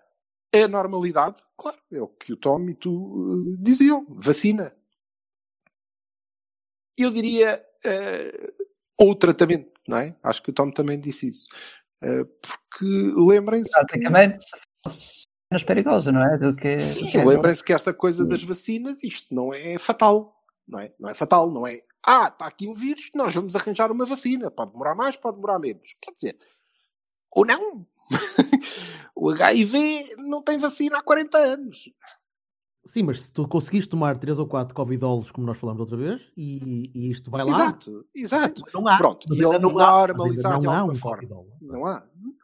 a normalidade, claro, é o que o Tom e tu diziam, vacina. Eu diria, ou tratamento, não é? Acho que o Tom também disse isso. Eh, porque lembrem-se que... Praticamente, fosse menos perigoso, não é? Do que. Sim, que lembrem-se que esta coisa das vacinas, isto não é fatal. Não é, não é fatal, não é. Ah, está aqui um vírus, nós vamos arranjar uma vacina. Pode demorar mais, pode demorar menos. Quer dizer, ou não. o HIV não tem vacina há 40 anos. Sim, mas se tu conseguires tomar 3 ou 4 covidolos, como nós falamos outra vez, e, e isto vai lá. Exato, exato. Não há. Pronto, e ele não há, normalizar de não há um forma. Não há.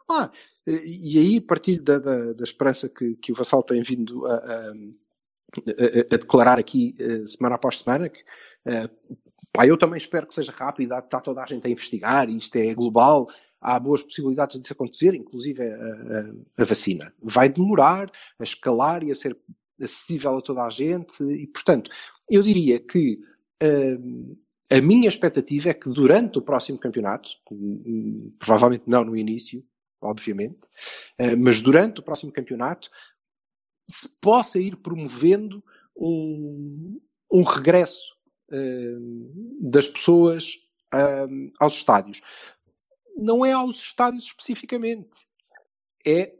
Não há. E e aí, a partir da, da, da esperança que, que o Vassal tem vindo a, a- a- a declarar aqui eh, semana após semana, que, eh, pá, eu também espero que seja rápido, está toda a gente a investigar, isto é global, há boas possibilidades disso acontecer, inclusive a, a- a vacina. Vai demorar a escalar e a ser acessível a toda a gente, e portanto, eu diria que eh, a minha expectativa é que durante o próximo campeonato, provavelmente não no início, obviamente, eh, mas durante o próximo campeonato, se possa ir promovendo um, um regresso eh, das pessoas aos estádios. Não é aos estádios especificamente, é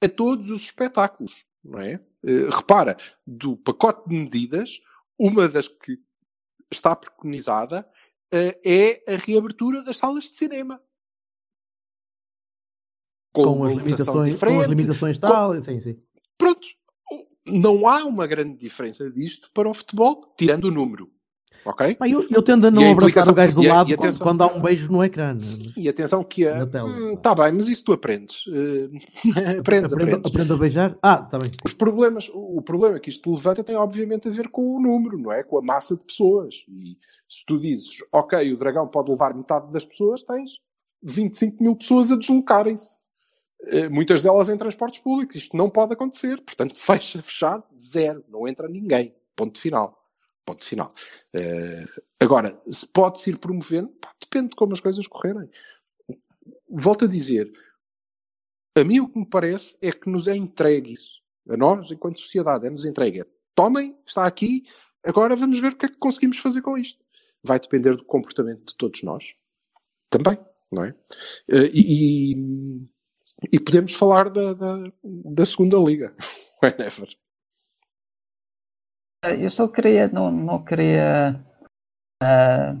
a todos os espetáculos, não é? Eh, repara, do pacote de medidas, uma das que está preconizada eh, é a reabertura das salas de cinema. Com, uma as limitações, com as limitações com- tal, sim, sim. Pronto. Não há uma grande diferença disto para o futebol, tirando o número. Ok? Pá, eu, eu tendo a E não a abraçar o gajo do e lado e quando, atenção- quando há um beijo no ecrã. né? E atenção que tela. Hum, tá bem, mas isso tu aprendes. Eh, aprendes, Aprendo, aprendes. aprendo a beijar. Ah, está bem. Os problemas, o o problema que isto levanta tem obviamente a ver com o número, não é? Com a massa de pessoas. E se tu dizes, ok, o dragão pode levar metade das pessoas, tens 25 mil pessoas a deslocarem-se. Eh, Muitas delas em transportes públicos. Isto não pode acontecer. Portanto, fecha, fechado, zero. Não entra ninguém. Ponto final. Ponto final. Eh, agora, se pode-se ir promovendo, pá, depende de como as coisas correrem. Volto a dizer, a mim o que me parece é que nos é entregue isso. A nós, enquanto sociedade, é-nos entregue. É, Tomem, está aqui, agora vamos ver o que é que conseguimos fazer com isto. Vai depender do comportamento de todos nós. Também. não é? E, e, e podemos falar da, da, da segunda liga, whenever. Eu só queria, não, não queria ah,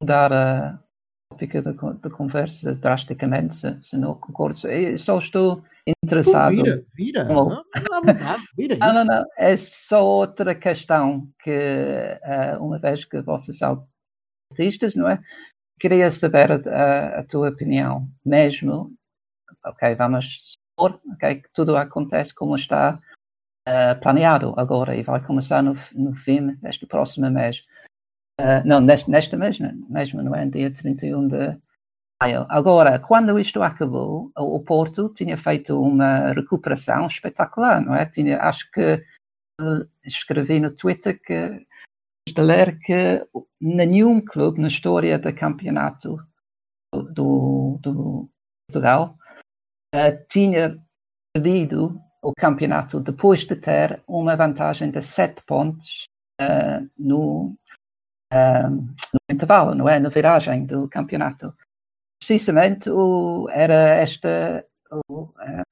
mudar a tópica da, con- da conversa drasticamente, se, se não concordo. Eu só estou interessado. Vira, vira. Não. Não, não, vira isso. não, não. É só outra questão que, ah, uma vez que vocês são artistas, não é? Queria saber a, a tua opinião, mesmo. Ok, vamos supor ok, que tudo acontece como está ah, planeado agora e vai começar no, no fim deste próximo mês. Ah, não, neste, neste mês, né? mesmo, não é? Dia 31 de maio. Agora, quando isto acabou, o Porto tinha feito uma recuperação espetacular, não é? Tinha, acho que eh, escrevi no Twitter que de ler que nenhum clube na história do campeonato do, do Portugal eh, tinha perdido o campeonato depois de ter uma vantagem de sete pontos eh, no, eh, no intervalo, não é? Na viragem do campeonato. Precisamente o, era esta o, eh,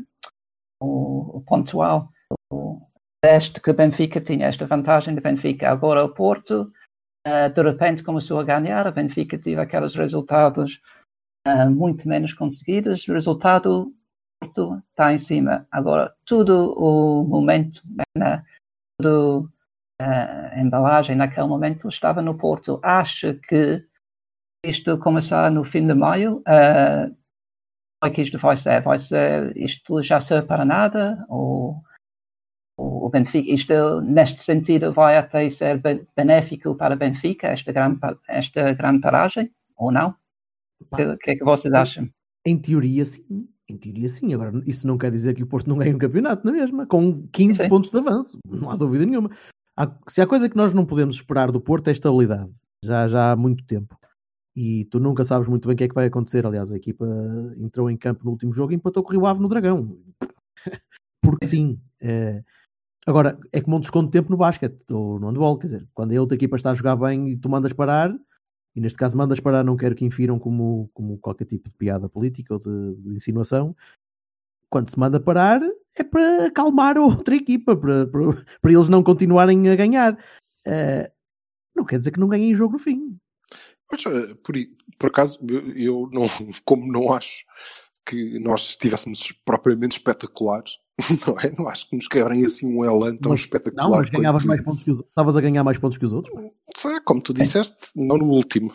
o, o pontual, o, este que Benfica tinha, esta vantagem do Benfica. Agora o Porto, de repente, começou a ganhar. O Benfica teve aqueles resultados muito menos conseguidos. O resultado, o Porto está em cima. Agora, tudo o momento, né, tudo eh, a embalagem naquele momento estava no Porto. Acho que isto começar no fim de maio, uh, como é que isto vai ser? Vai ser isto já serve para nada? Ou o Benfica, isto neste sentido vai até ser be- benéfico para o Benfica, esta grande, esta grande paragem, ou não? O que, que é que vocês acham? Em teoria, sim. Em teoria, sim. Agora, isso não quer dizer que o Porto não ganhe um campeonato, na mesma, com 15 Sim. pontos de avanço. Não há dúvida nenhuma. Há- se há coisa que nós não podemos esperar do Porto é estabilidade. Já, já há muito tempo. E tu nunca sabes muito bem o que é que vai acontecer. Aliás, a equipa entrou em campo no último jogo e empatou com o Rio Ave no Dragão. Porque sim. é, Agora, é como um desconto de tempo no basquete ou no handball. Quer dizer, quando a outra equipa está a jogar bem e tu mandas parar, e neste caso mandas parar, não quero que infiram como, como qualquer tipo de piada política ou de, de insinuação. Quando se manda parar, é para acalmar a outra equipa, para, para, para eles não continuarem a ganhar. Eh, não quer dizer que não ganhem jogo no fim. Mas, eh, por, por acaso, eu, não, como não acho que nós estivéssemos propriamente espetaculares, não é? Não acho que nos quebrem assim um elan tão Mas- espetacular. Não, mas ganhavas mais isso. pontos que os Estavas a ganhar mais pontos que os outros. Sei, como tu disseste, não no último.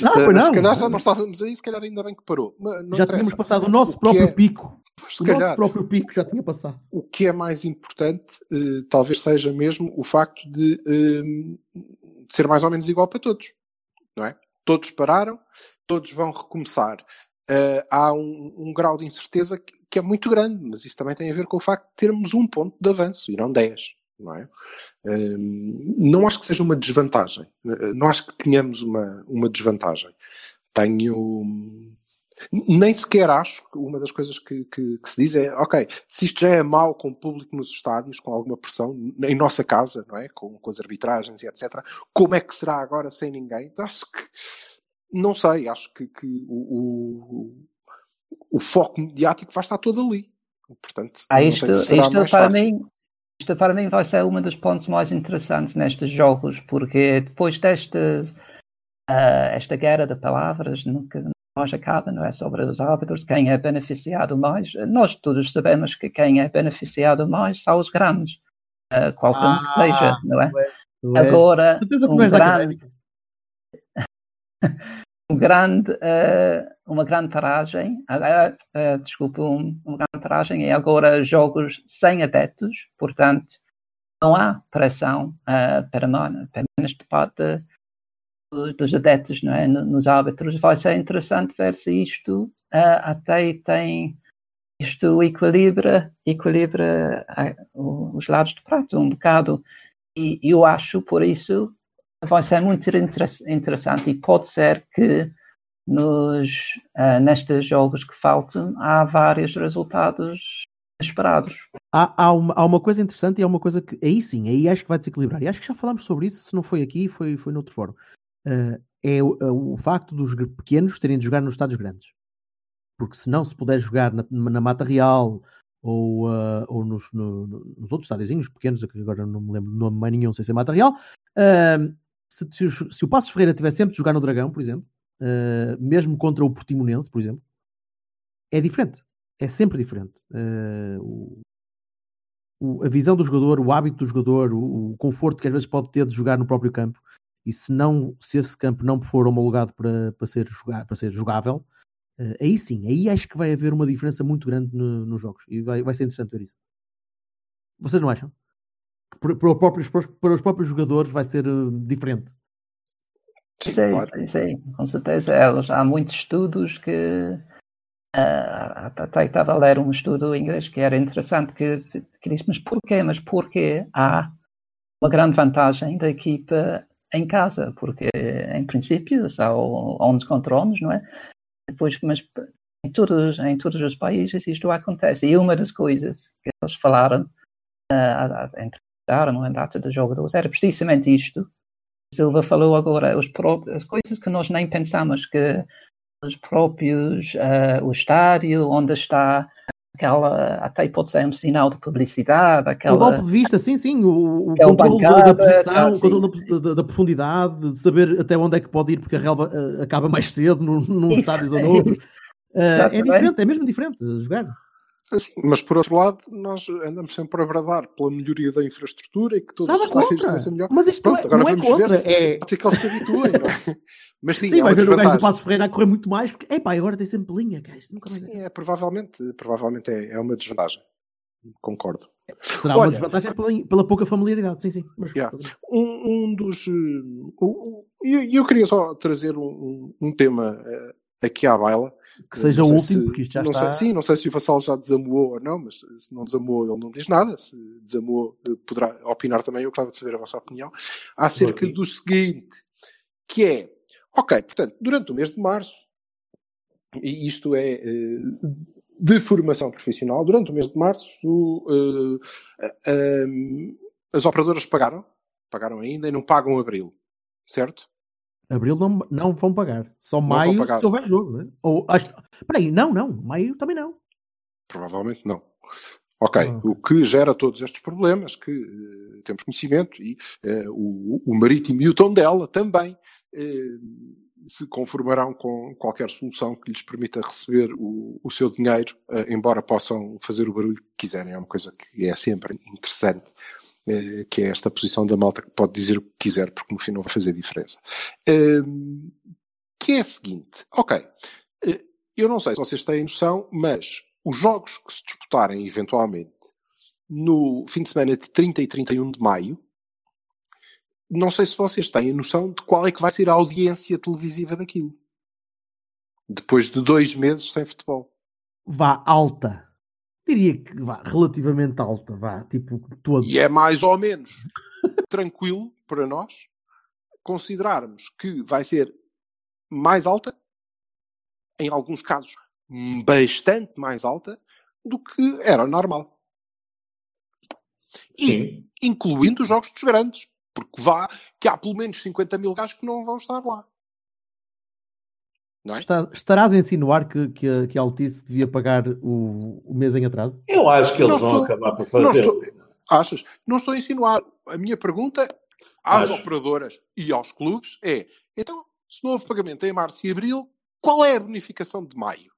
Não, Eh, não. Se calhar já não estávamos aí, se calhar ainda bem que parou. Não já interessa. tínhamos passado o nosso O próprio é- pico. Pois, se o nosso calhar. próprio pico já tinha passado. O que é mais importante, eh, talvez seja mesmo o facto de, eh, de ser mais ou menos igual para todos. Não é? Todos pararam, todos vão recomeçar. Eh, há um, um grau de incerteza que, que é muito grande, mas isso também tem a ver com o facto de termos um ponto de avanço e não dez. Não, é? Eh, não acho que seja uma desvantagem. Não acho que tenhamos uma, uma desvantagem. Tenho. Nem sequer acho que uma das coisas que, que- que se diz é, ok, se isto já é mau com o público nos estádios, com alguma pressão, em nossa casa, não é? Com, com as arbitragens e etc., como é que será agora sem ninguém? Acho que, não sei, acho que, que o, o, o foco mediático vai estar todo ali. Portanto, Ah, não isto, sei se será isto mais para fácil. mim, isto para mim vai ser um dos pontos mais interessantes nestes jogos, porque depois desta ah, esta guerra de palavras nunca mais acaba, não é sobre os árbitros, quem é beneficiado mais. Nós todos sabemos que quem é beneficiado mais são os grandes, ah, qualquer um que Ah, seja, não é? Tu és- Agora, um grande. um grande, eh, uma grande paragem, ah, ah, desculpa, um, uma grande paragem é agora jogos sem adeptos, portanto não há pressão ah, para mais, pelo menos de parte dos, adeptos não é? no- nos árbitros. Vai ser interessante ver se isto ah, até tem isto equilibra, equilibra os lados do prato um bocado. E eu acho, por isso, vai ser muito interess- interessante e pode ser que nos, ah, nestes jogos que faltam há vários resultados esperados. Há, há, uma, há uma coisa interessante e há uma coisa que aí sim, aí acho que vai desequilibrar. E acho que já falámos sobre isso, se não foi aqui, foi, foi noutro fórum. Eh, é o, o facto dos pequenos terem de jogar nos estádios grandes. Porque se não se puder jogar na, na Mata Real ou, ah, ou nos, no- no- nos outros estádiozinhos pequenos, que agora não me lembro do nome mais nenhum sem ser Mata Real, ah, se, se se o Passos Ferreira tiver sempre de jogar no Dragão, por exemplo, ah, mesmo contra o Portimonense, por exemplo, é diferente. É sempre diferente. Ah, o- o- a visão do jogador, o hábito do jogador, o, o conforto que às vezes pode ter de jogar no próprio campo, e se não, se esse campo não for homologado para, para, ser, joga, para ser jogável, eh, aí sim, aí acho que vai haver uma diferença muito grande no- nos jogos e vai, vai ser interessante ver isso. Vocês não acham? Para, para os próprios, para os próprios jogadores vai ser eh, diferente. Sim, Sim, sim, com certeza. Eles, há muitos estudos que. até estava a ler um estudo em inglês que era interessante, que, que diz: mas porquê? Mas porquê há uma grande vantagem da equipa em casa? Porque, em princípio, são 11 contra 11, não é? Depois, mas em todos, em todos os países isto acontece. E uma das coisas que eles falaram, ah, entrevistaram no data dos jogadores, era precisamente isto. Silva falou agora, os as coisas que nós nem pensamos, que os próprios, ah, o estádio, onde está aquela, até pode ser um sinal de publicidade, O aquela... golpe de vista, sim, sim, o, o controle da- da, bancada, posição, o controle da, da- da profundidade, de saber até onde é que pode ir, porque a relva eh, acaba mais cedo num, num estádio ou é no outro. isso. Eh, é diferente, é mesmo diferente jogar. Assim, mas por outro lado, nós andamos sempre a bradar pela melhoria da infraestrutura e que todos Nada os estádios devem ser melhor. Mas Pronto, é, agora é vamos contra. ver se É, pode ser que eles se habituem. é? Mas sim, sim, é uma vai ver o gajo do. Passo Ferreira a correr muito mais, porque, epá, agora tem sempre linha, isto nunca mais Sim, é, provavelmente, provavelmente é, é uma desvantagem. Concordo. Será uma Olha- desvantagem pela, pela pouca familiaridade, sim, sim. Mas, Yeah. Um, um dos. eh, o- o- E eu, eu queria só trazer um, um- um tema eh, aqui à baila. Que seja o último, se- porque isto já não está- Sei, sim, não sei se o Vassal já desamoou ou não, mas se não desamoou, ele não diz nada. Se desamoou, eh, poderá opinar também. Eu gostava de saber a vossa opinião acerca do seguinte: que é, ok, portanto, durante o mês de março, e isto é eh, de formação profissional, durante o mês de março, o, eh, as operadoras pagaram, pagaram ainda e não pagam abril, certo? Abril não, não vão pagar. Só vão maio pagar. se houver jogo, né? Ou, acho, peraí, não, não. Maio também não. Provavelmente não. Ok, Ah. o que gera todos estes problemas que eh, temos conhecimento e eh, o, o Marítimo e o Tondela também eh, se conformarão com qualquer solução que lhes permita receber o, o seu dinheiro, embora possam fazer o barulho que quiserem. É uma coisa que é sempre interessante, que é esta posição da malta que pode dizer o que quiser, porque no fim não vai fazer diferença. Eh, que é a seguinte, ok, eh, eu não sei se vocês têm noção, mas os jogos que se disputarem eventualmente no fim de semana de 30 e 31 de maio, não sei se vocês têm noção de qual é que vai ser a audiência televisiva daquilo. Depois de dois meses sem futebol. Vá alta. Diria que vá relativamente alta, vá. Tipo, todo. E é mais ou menos tranquilo para nós considerarmos que vai ser mais alta, em alguns casos bastante mais alta, do que era normal. E Sim. incluindo os jogos dos grandes, porque vá que há pelo menos 50 mil gajos que não vão estar lá. Não é? Está- estarás a insinuar que, que, a, que a Altice devia pagar o, o mês em atraso? Eu acho que eles Não vão estou- acabar por não fazer. estou- Achas? Não estou a insinuar. A minha pergunta às Acho. operadoras e aos clubes é: então, se não houve pagamento em março e abril, qual é a bonificação de maio?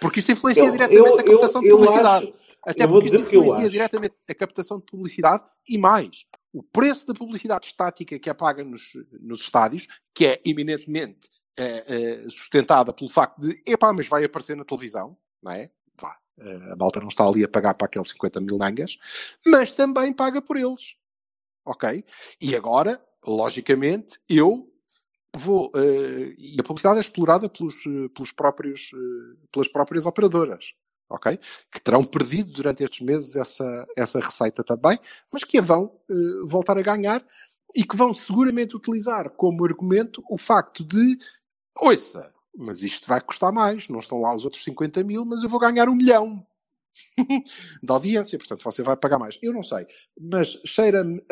Porque isto influencia Eu- diretamente eu- a captação eu- de eu publicidade. acho- Até porque isto influencia diretamente a captação de publicidade e mais. O preço da publicidade estática que é paga nos, nos estádios, que é eminentemente eh, eh, sustentada pelo facto de, epá, mas vai aparecer na televisão, não é? Vá, eh, a malta não está ali a pagar para aqueles 50 mil mangas, mas também paga por eles. Ok? E agora, logicamente, eu vou. eh, e a publicidade é explorada pelos, pelos próprios, eh, pelas próprias operadoras. Ok? Que terão perdido durante estes meses essa, essa receita também, mas que a vão eh, voltar a ganhar e que vão seguramente utilizar como argumento o facto de, ouça, mas isto vai custar mais, não estão lá os outros 50 mil, mas eu vou ganhar um milhão. da audiência, portanto você vai pagar mais. Eu não sei, mas cheira-me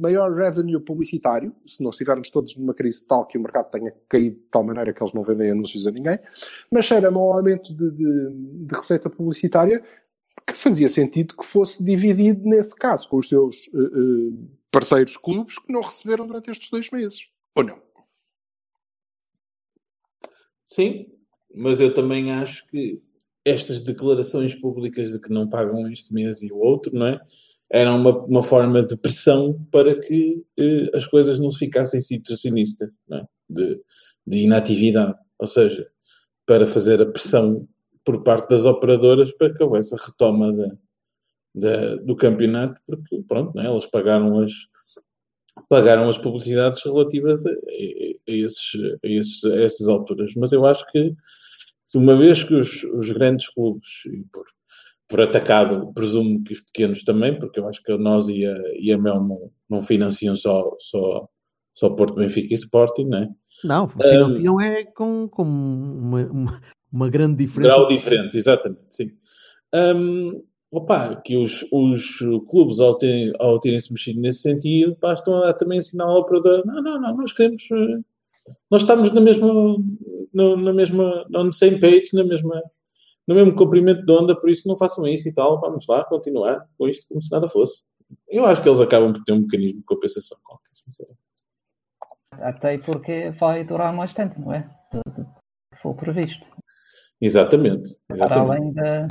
maior revenue publicitário, se não estivermos todos numa crise tal que o mercado tenha caído de tal maneira que eles não vendem anúncios a ninguém, mas cheira-me um aumento de, de, de, receita publicitária que fazia sentido que fosse dividido nesse caso com os seus uh, uh, parceiros clubes que não receberam durante estes dois meses. Ou não? Sim, mas eu também acho que estas declarações públicas de que não pagam este mês e o outro, não é? Era uma, uma forma de pressão para que eh, as coisas não se ficassem situacionistas, é? de, de inatividade. Ou seja, para fazer a pressão por parte das operadoras para que houvesse a retoma do campeonato, porque, pronto, é? elas pagaram as, pagaram as publicidades relativas a, a, a, esses, a, esses, a essas alturas. Mas eu acho que uma vez que os, os grandes clubes, e por, por atacado, presumo que os pequenos também, porque eu acho que nós e a, e a Mel não, não financiam só, só, só Porto Benfica e Sporting, não é? Não, financiam um, é com, com uma, uma, uma, grande diferença. Grau diferente, exatamente, sim. Um, opa, que os, os clubes, ao terem, ao terem se mexido nesse sentido, estão a também ensinar ao operador: não, não, não, nós queremos. Nós estamos na mesma, no, na mesma, on the same page, na mesma, no mesmo comprimento de onda, por isso não façam isso e tal, vamos lá continuar com isto como se nada fosse. Eu acho que eles acabam por ter um mecanismo de compensação qualquer, sinceramente. Até porque vai durar mais tempo, não é? Do, do, foi previsto. Exatamente. exatamente. Para além da,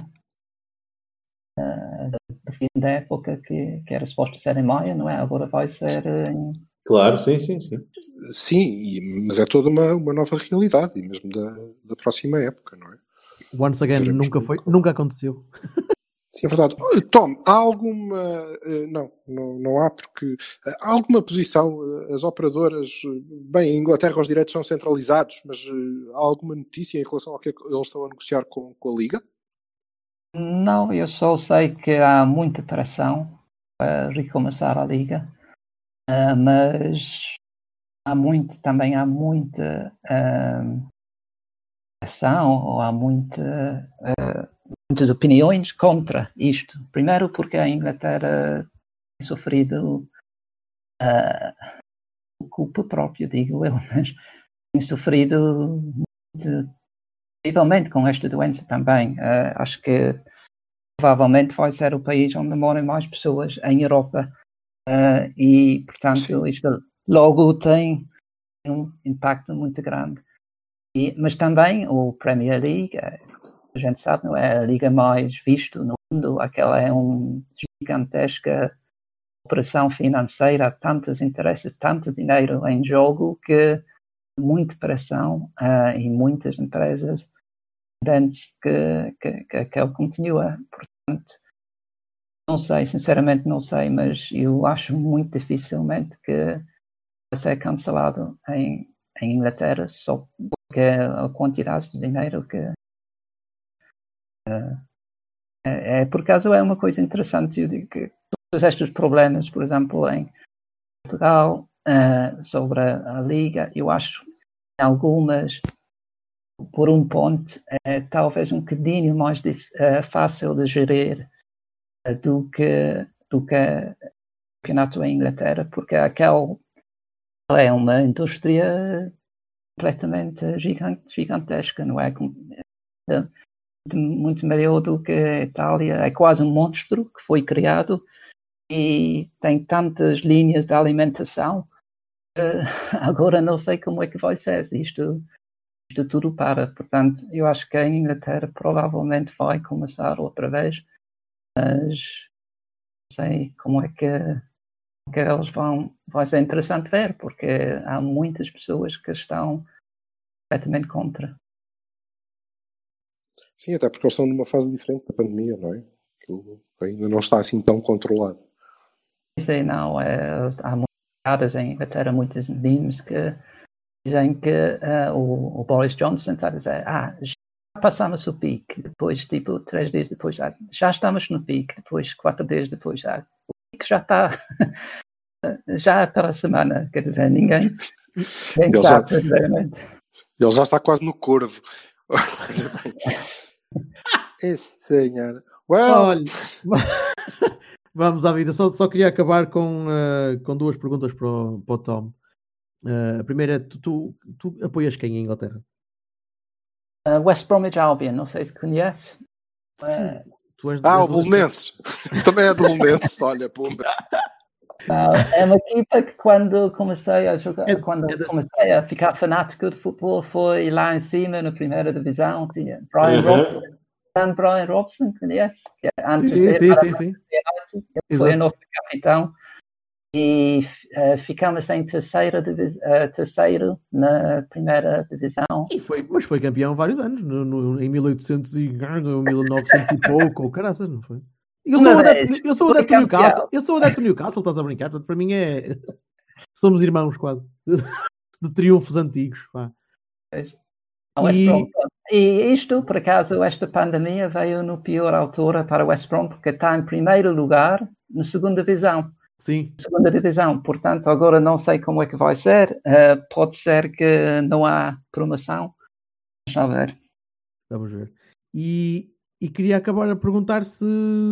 do fim da época que, que era suposto ser em maio, não é? Agora vai ser em Claro, sim, sim, sim. Sim, mas é toda uma, uma nova realidade, e mesmo da, da próxima época, não é? Once again, Veremos nunca foi, nunca aconteceu. Sim, é verdade. Tom, há alguma. Eh, não, não, não há, porque. Eh, há alguma posição, eh, as operadoras. Bem, em Inglaterra os direitos são centralizados, mas há alguma notícia em relação ao que eles estão a negociar com, com a Liga? Não, eu só sei que há muita pressão para recomeçar a Liga. Uh, mas há muito, também há muita uh, ação, ou há muita, uh, muitas opiniões contra isto. Primeiro porque a Inglaterra tem sofrido culpa própria, digo eu, mas tem sofrido muito, terrivelmente com esta doença também. acho que provavelmente vai ser o país onde moram mais pessoas em Europa Uh, e, portanto, isto logo tem um impacto muito grande. E, mas também o Premier League, eh, a gente sabe, não é a liga mais vista no mundo, aquela é uma gigantesca operação financeira, tantos interesses, tanto dinheiro em jogo que muita pressão uh, e muitas empresas antes que, que, que, que ele continua. Portanto, não sei, sinceramente não sei, mas eu acho muito dificilmente que vai ser cancelado em, em Inglaterra só porque a quantidade de dinheiro que uh, é, é, por acaso é uma coisa interessante eu digo que todos estes problemas, por exemplo, em Portugal uh, sobre a, a, liga, eu acho algumas por um ponto é talvez um bocadinho mais uh, fácil de gerir do que, do que o campeonato em Inglaterra, porque aquela é uma indústria completamente gigante, gigantesca, não é? Muito maior do que a Itália, é quase um monstro que foi criado e tem tantas linhas de alimentação. agora não sei como é que vai ser se isto, isto tudo para. Portanto, eu acho que a Inglaterra provavelmente vai começar outra vez mas não sei como é que, que eles vão. Vai ser interessante ver, porque há muitas pessoas que estão completamente contra. Sim, até porque eles estão numa fase diferente da pandemia, não é? Que ainda não está assim tão controlado. Sim, não. É, há muitas em Inglaterra, muitos memes que dizem que uh, o, o, Boris Johnson está a dizer ah, passamos o pique, depois, tipo, três dias depois, já, já estamos no pique, depois, quatro dias depois, já, o pique já está, já é para a semana, quer dizer, ninguém, ele, já, ele já está quase no corvo. Esse senhor. Well, Olha, vamos à vida. Só, só queria acabar com, eh, com duas perguntas para o, para o Tom. Eh, a primeira é: tu, tu, tu apoias quem em Inglaterra? Uh, West Bromwich Albion, não sei se conhece. Uh, és- ah, o Bolonenses. Também é do Bolonenses, olha, pumba. é uma equipa que quando comecei a jogar, É- quando é comecei a ficar fanático de futebol, foi lá em cima na primeira divisão. Tinha Brian Uhum. Robson, Dan Brian Robson, conhece? Que é antes Sim, sim, sim, sim. Foi o novo capitão. E eh, ficamos em terceira eh, terceiro na primeira divisão. E foi, mas foi campeão vários anos, no, no- em 1800 e 1900 e pouco, ou caraças, não foi? Eu sou, adepto, eu sou adepto. Newcastle, eu sou adepto Newcastle, estás a brincar? Portanto, para mim é. Somos irmãos quase. De triunfos antigos. Pá. E-. E isto, por acaso, esta pandemia veio no pior altura para o West Brom, porque está em primeiro lugar na segunda divisão. Sim, Segunda divisão, portanto, agora não sei como é que vai ser. Eh, pode ser que não há promoção. Vamos ver. vamos ver. E, e queria acabar a perguntar se,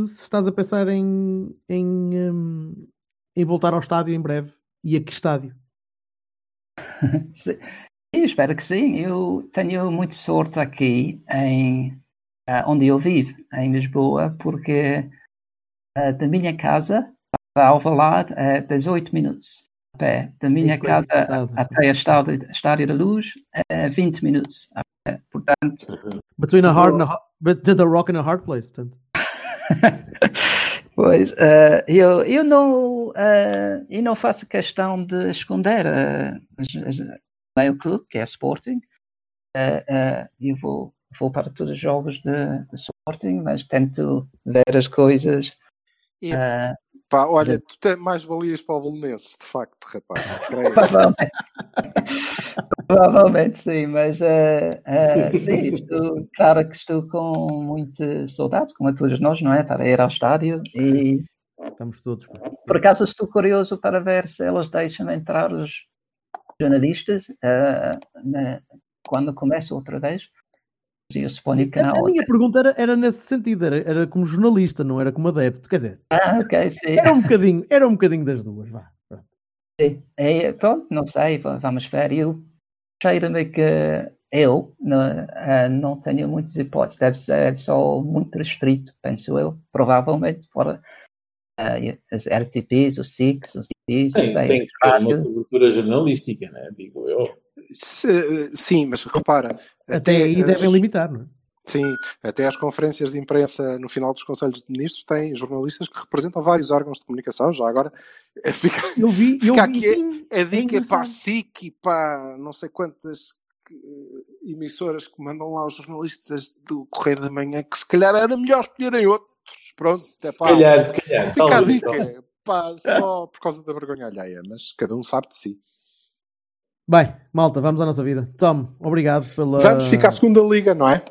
se estás a pensar em, em, hum, em voltar ao estádio em breve. E a que estádio? Sim, eu espero que sim. Eu tenho muita sorte aqui em ah, onde eu vivo, em Lisboa, porque ah, da minha casa para Alvalade é 18 minutos a pé. Da minha casa até a estádio, estádio da Luz é 20 minutos a pé. Portanto, Between a hard and a hard, between a rock and a hard place. Portanto. Pois, eh, eu, eu, não, eh, eu não faço questão de esconder as- o meu clube, que é Sporting. Eu vou, vou para todos os jogos de, de Sporting, mas tento ver as coisas. E- Pá, olha, tu tens mais valias para o Bolonenses, de facto, rapaz. provavelmente, provavelmente sim, mas eh, eh, sim, estou, claro que estou com muita saudade, como a todos nós, não é? Para ir ao estádio e Estamos todos. Por acaso estou curioso para ver se elas deixam entrar os jornalistas eh, na- quando começa outra vez. E eu suponho Sim, que a, não. a minha pergunta era, era nesse sentido, era, era como jornalista, não era como adepto. Quer dizer, Ah, ok, sim. era um bocadinho, era um bocadinho das duas, vá. Pronto. Sim. É, pronto, não sei, va- vamos ver. Eu cheiro-me que eu não, eh, não tenho muitas hipóteses, deve ser só muito restrito, penso eu, provavelmente, fora eh, as RTPs, os SIX, os IPs, Tem, não sei, tem que ter uma cobertura jornalística, né? digo eu. Se- Sim, mas repara. Até aí as- devem limitar, não é? Sim, até as conferências de imprensa no final dos Conselhos de Ministros têm jornalistas que representam vários órgãos de comunicação. Já agora fica, Eu vi, eu fica vi aqui sim, a dica engraçado. para a SIC e para não sei quantas eh, emissoras que mandam lá os jornalistas do Correio da Manhã que se calhar era melhor escolherem outros. Pronto, é Se pá. calhar, se calhar. Fica a talvez, dica, talvez. pá, só por causa da vergonha alheia, mas cada um sabe de si. Bem, malta, vamos à nossa vida. Tom, obrigado pela. Vamos ficar a segunda liga, não é?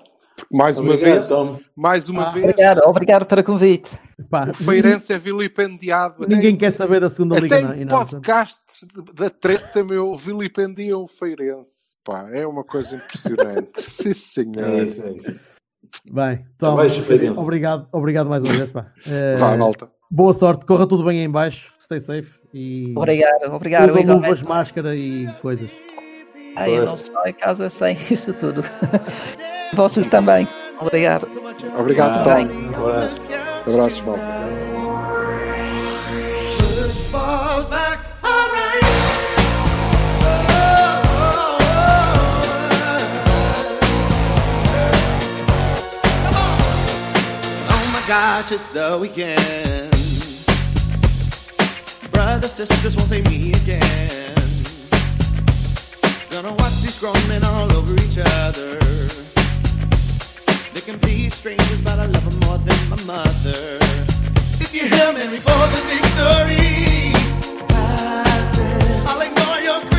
Mais uma Obrigado, vez, Tom. mais uma Ah, vez, Obrigado, obrigado pelo convite. Pá, o Feirense é vilipendiado. Até- Ninguém quer saber a segunda liga. Até não, e em portanto, podcasts da treta, meu, vilipendiam o Feirense. Pá, é uma coisa impressionante. Sim, É senhor. isso, é isso. Bem, Tom, obrigado, obrigado mais uma vez. Pá. Eh, Vá, malta. boa sorte, corra tudo bem aí em baixo, stay safe e Obrigado, obrigado. usa luvas, máscara e coisas. Ai, eu não saio de casa sem isso tudo. Vocês também. Obrigado. Obrigado, Ah, Tom. Um abraço. Abraços, malta. Oh my gosh, it's the weekend. But the sisters won't see me again. Gonna watch these grown men all over each other. They can be strangers, but I love them more than my mother. If you hear me before the victory, passes, I'll ignore your.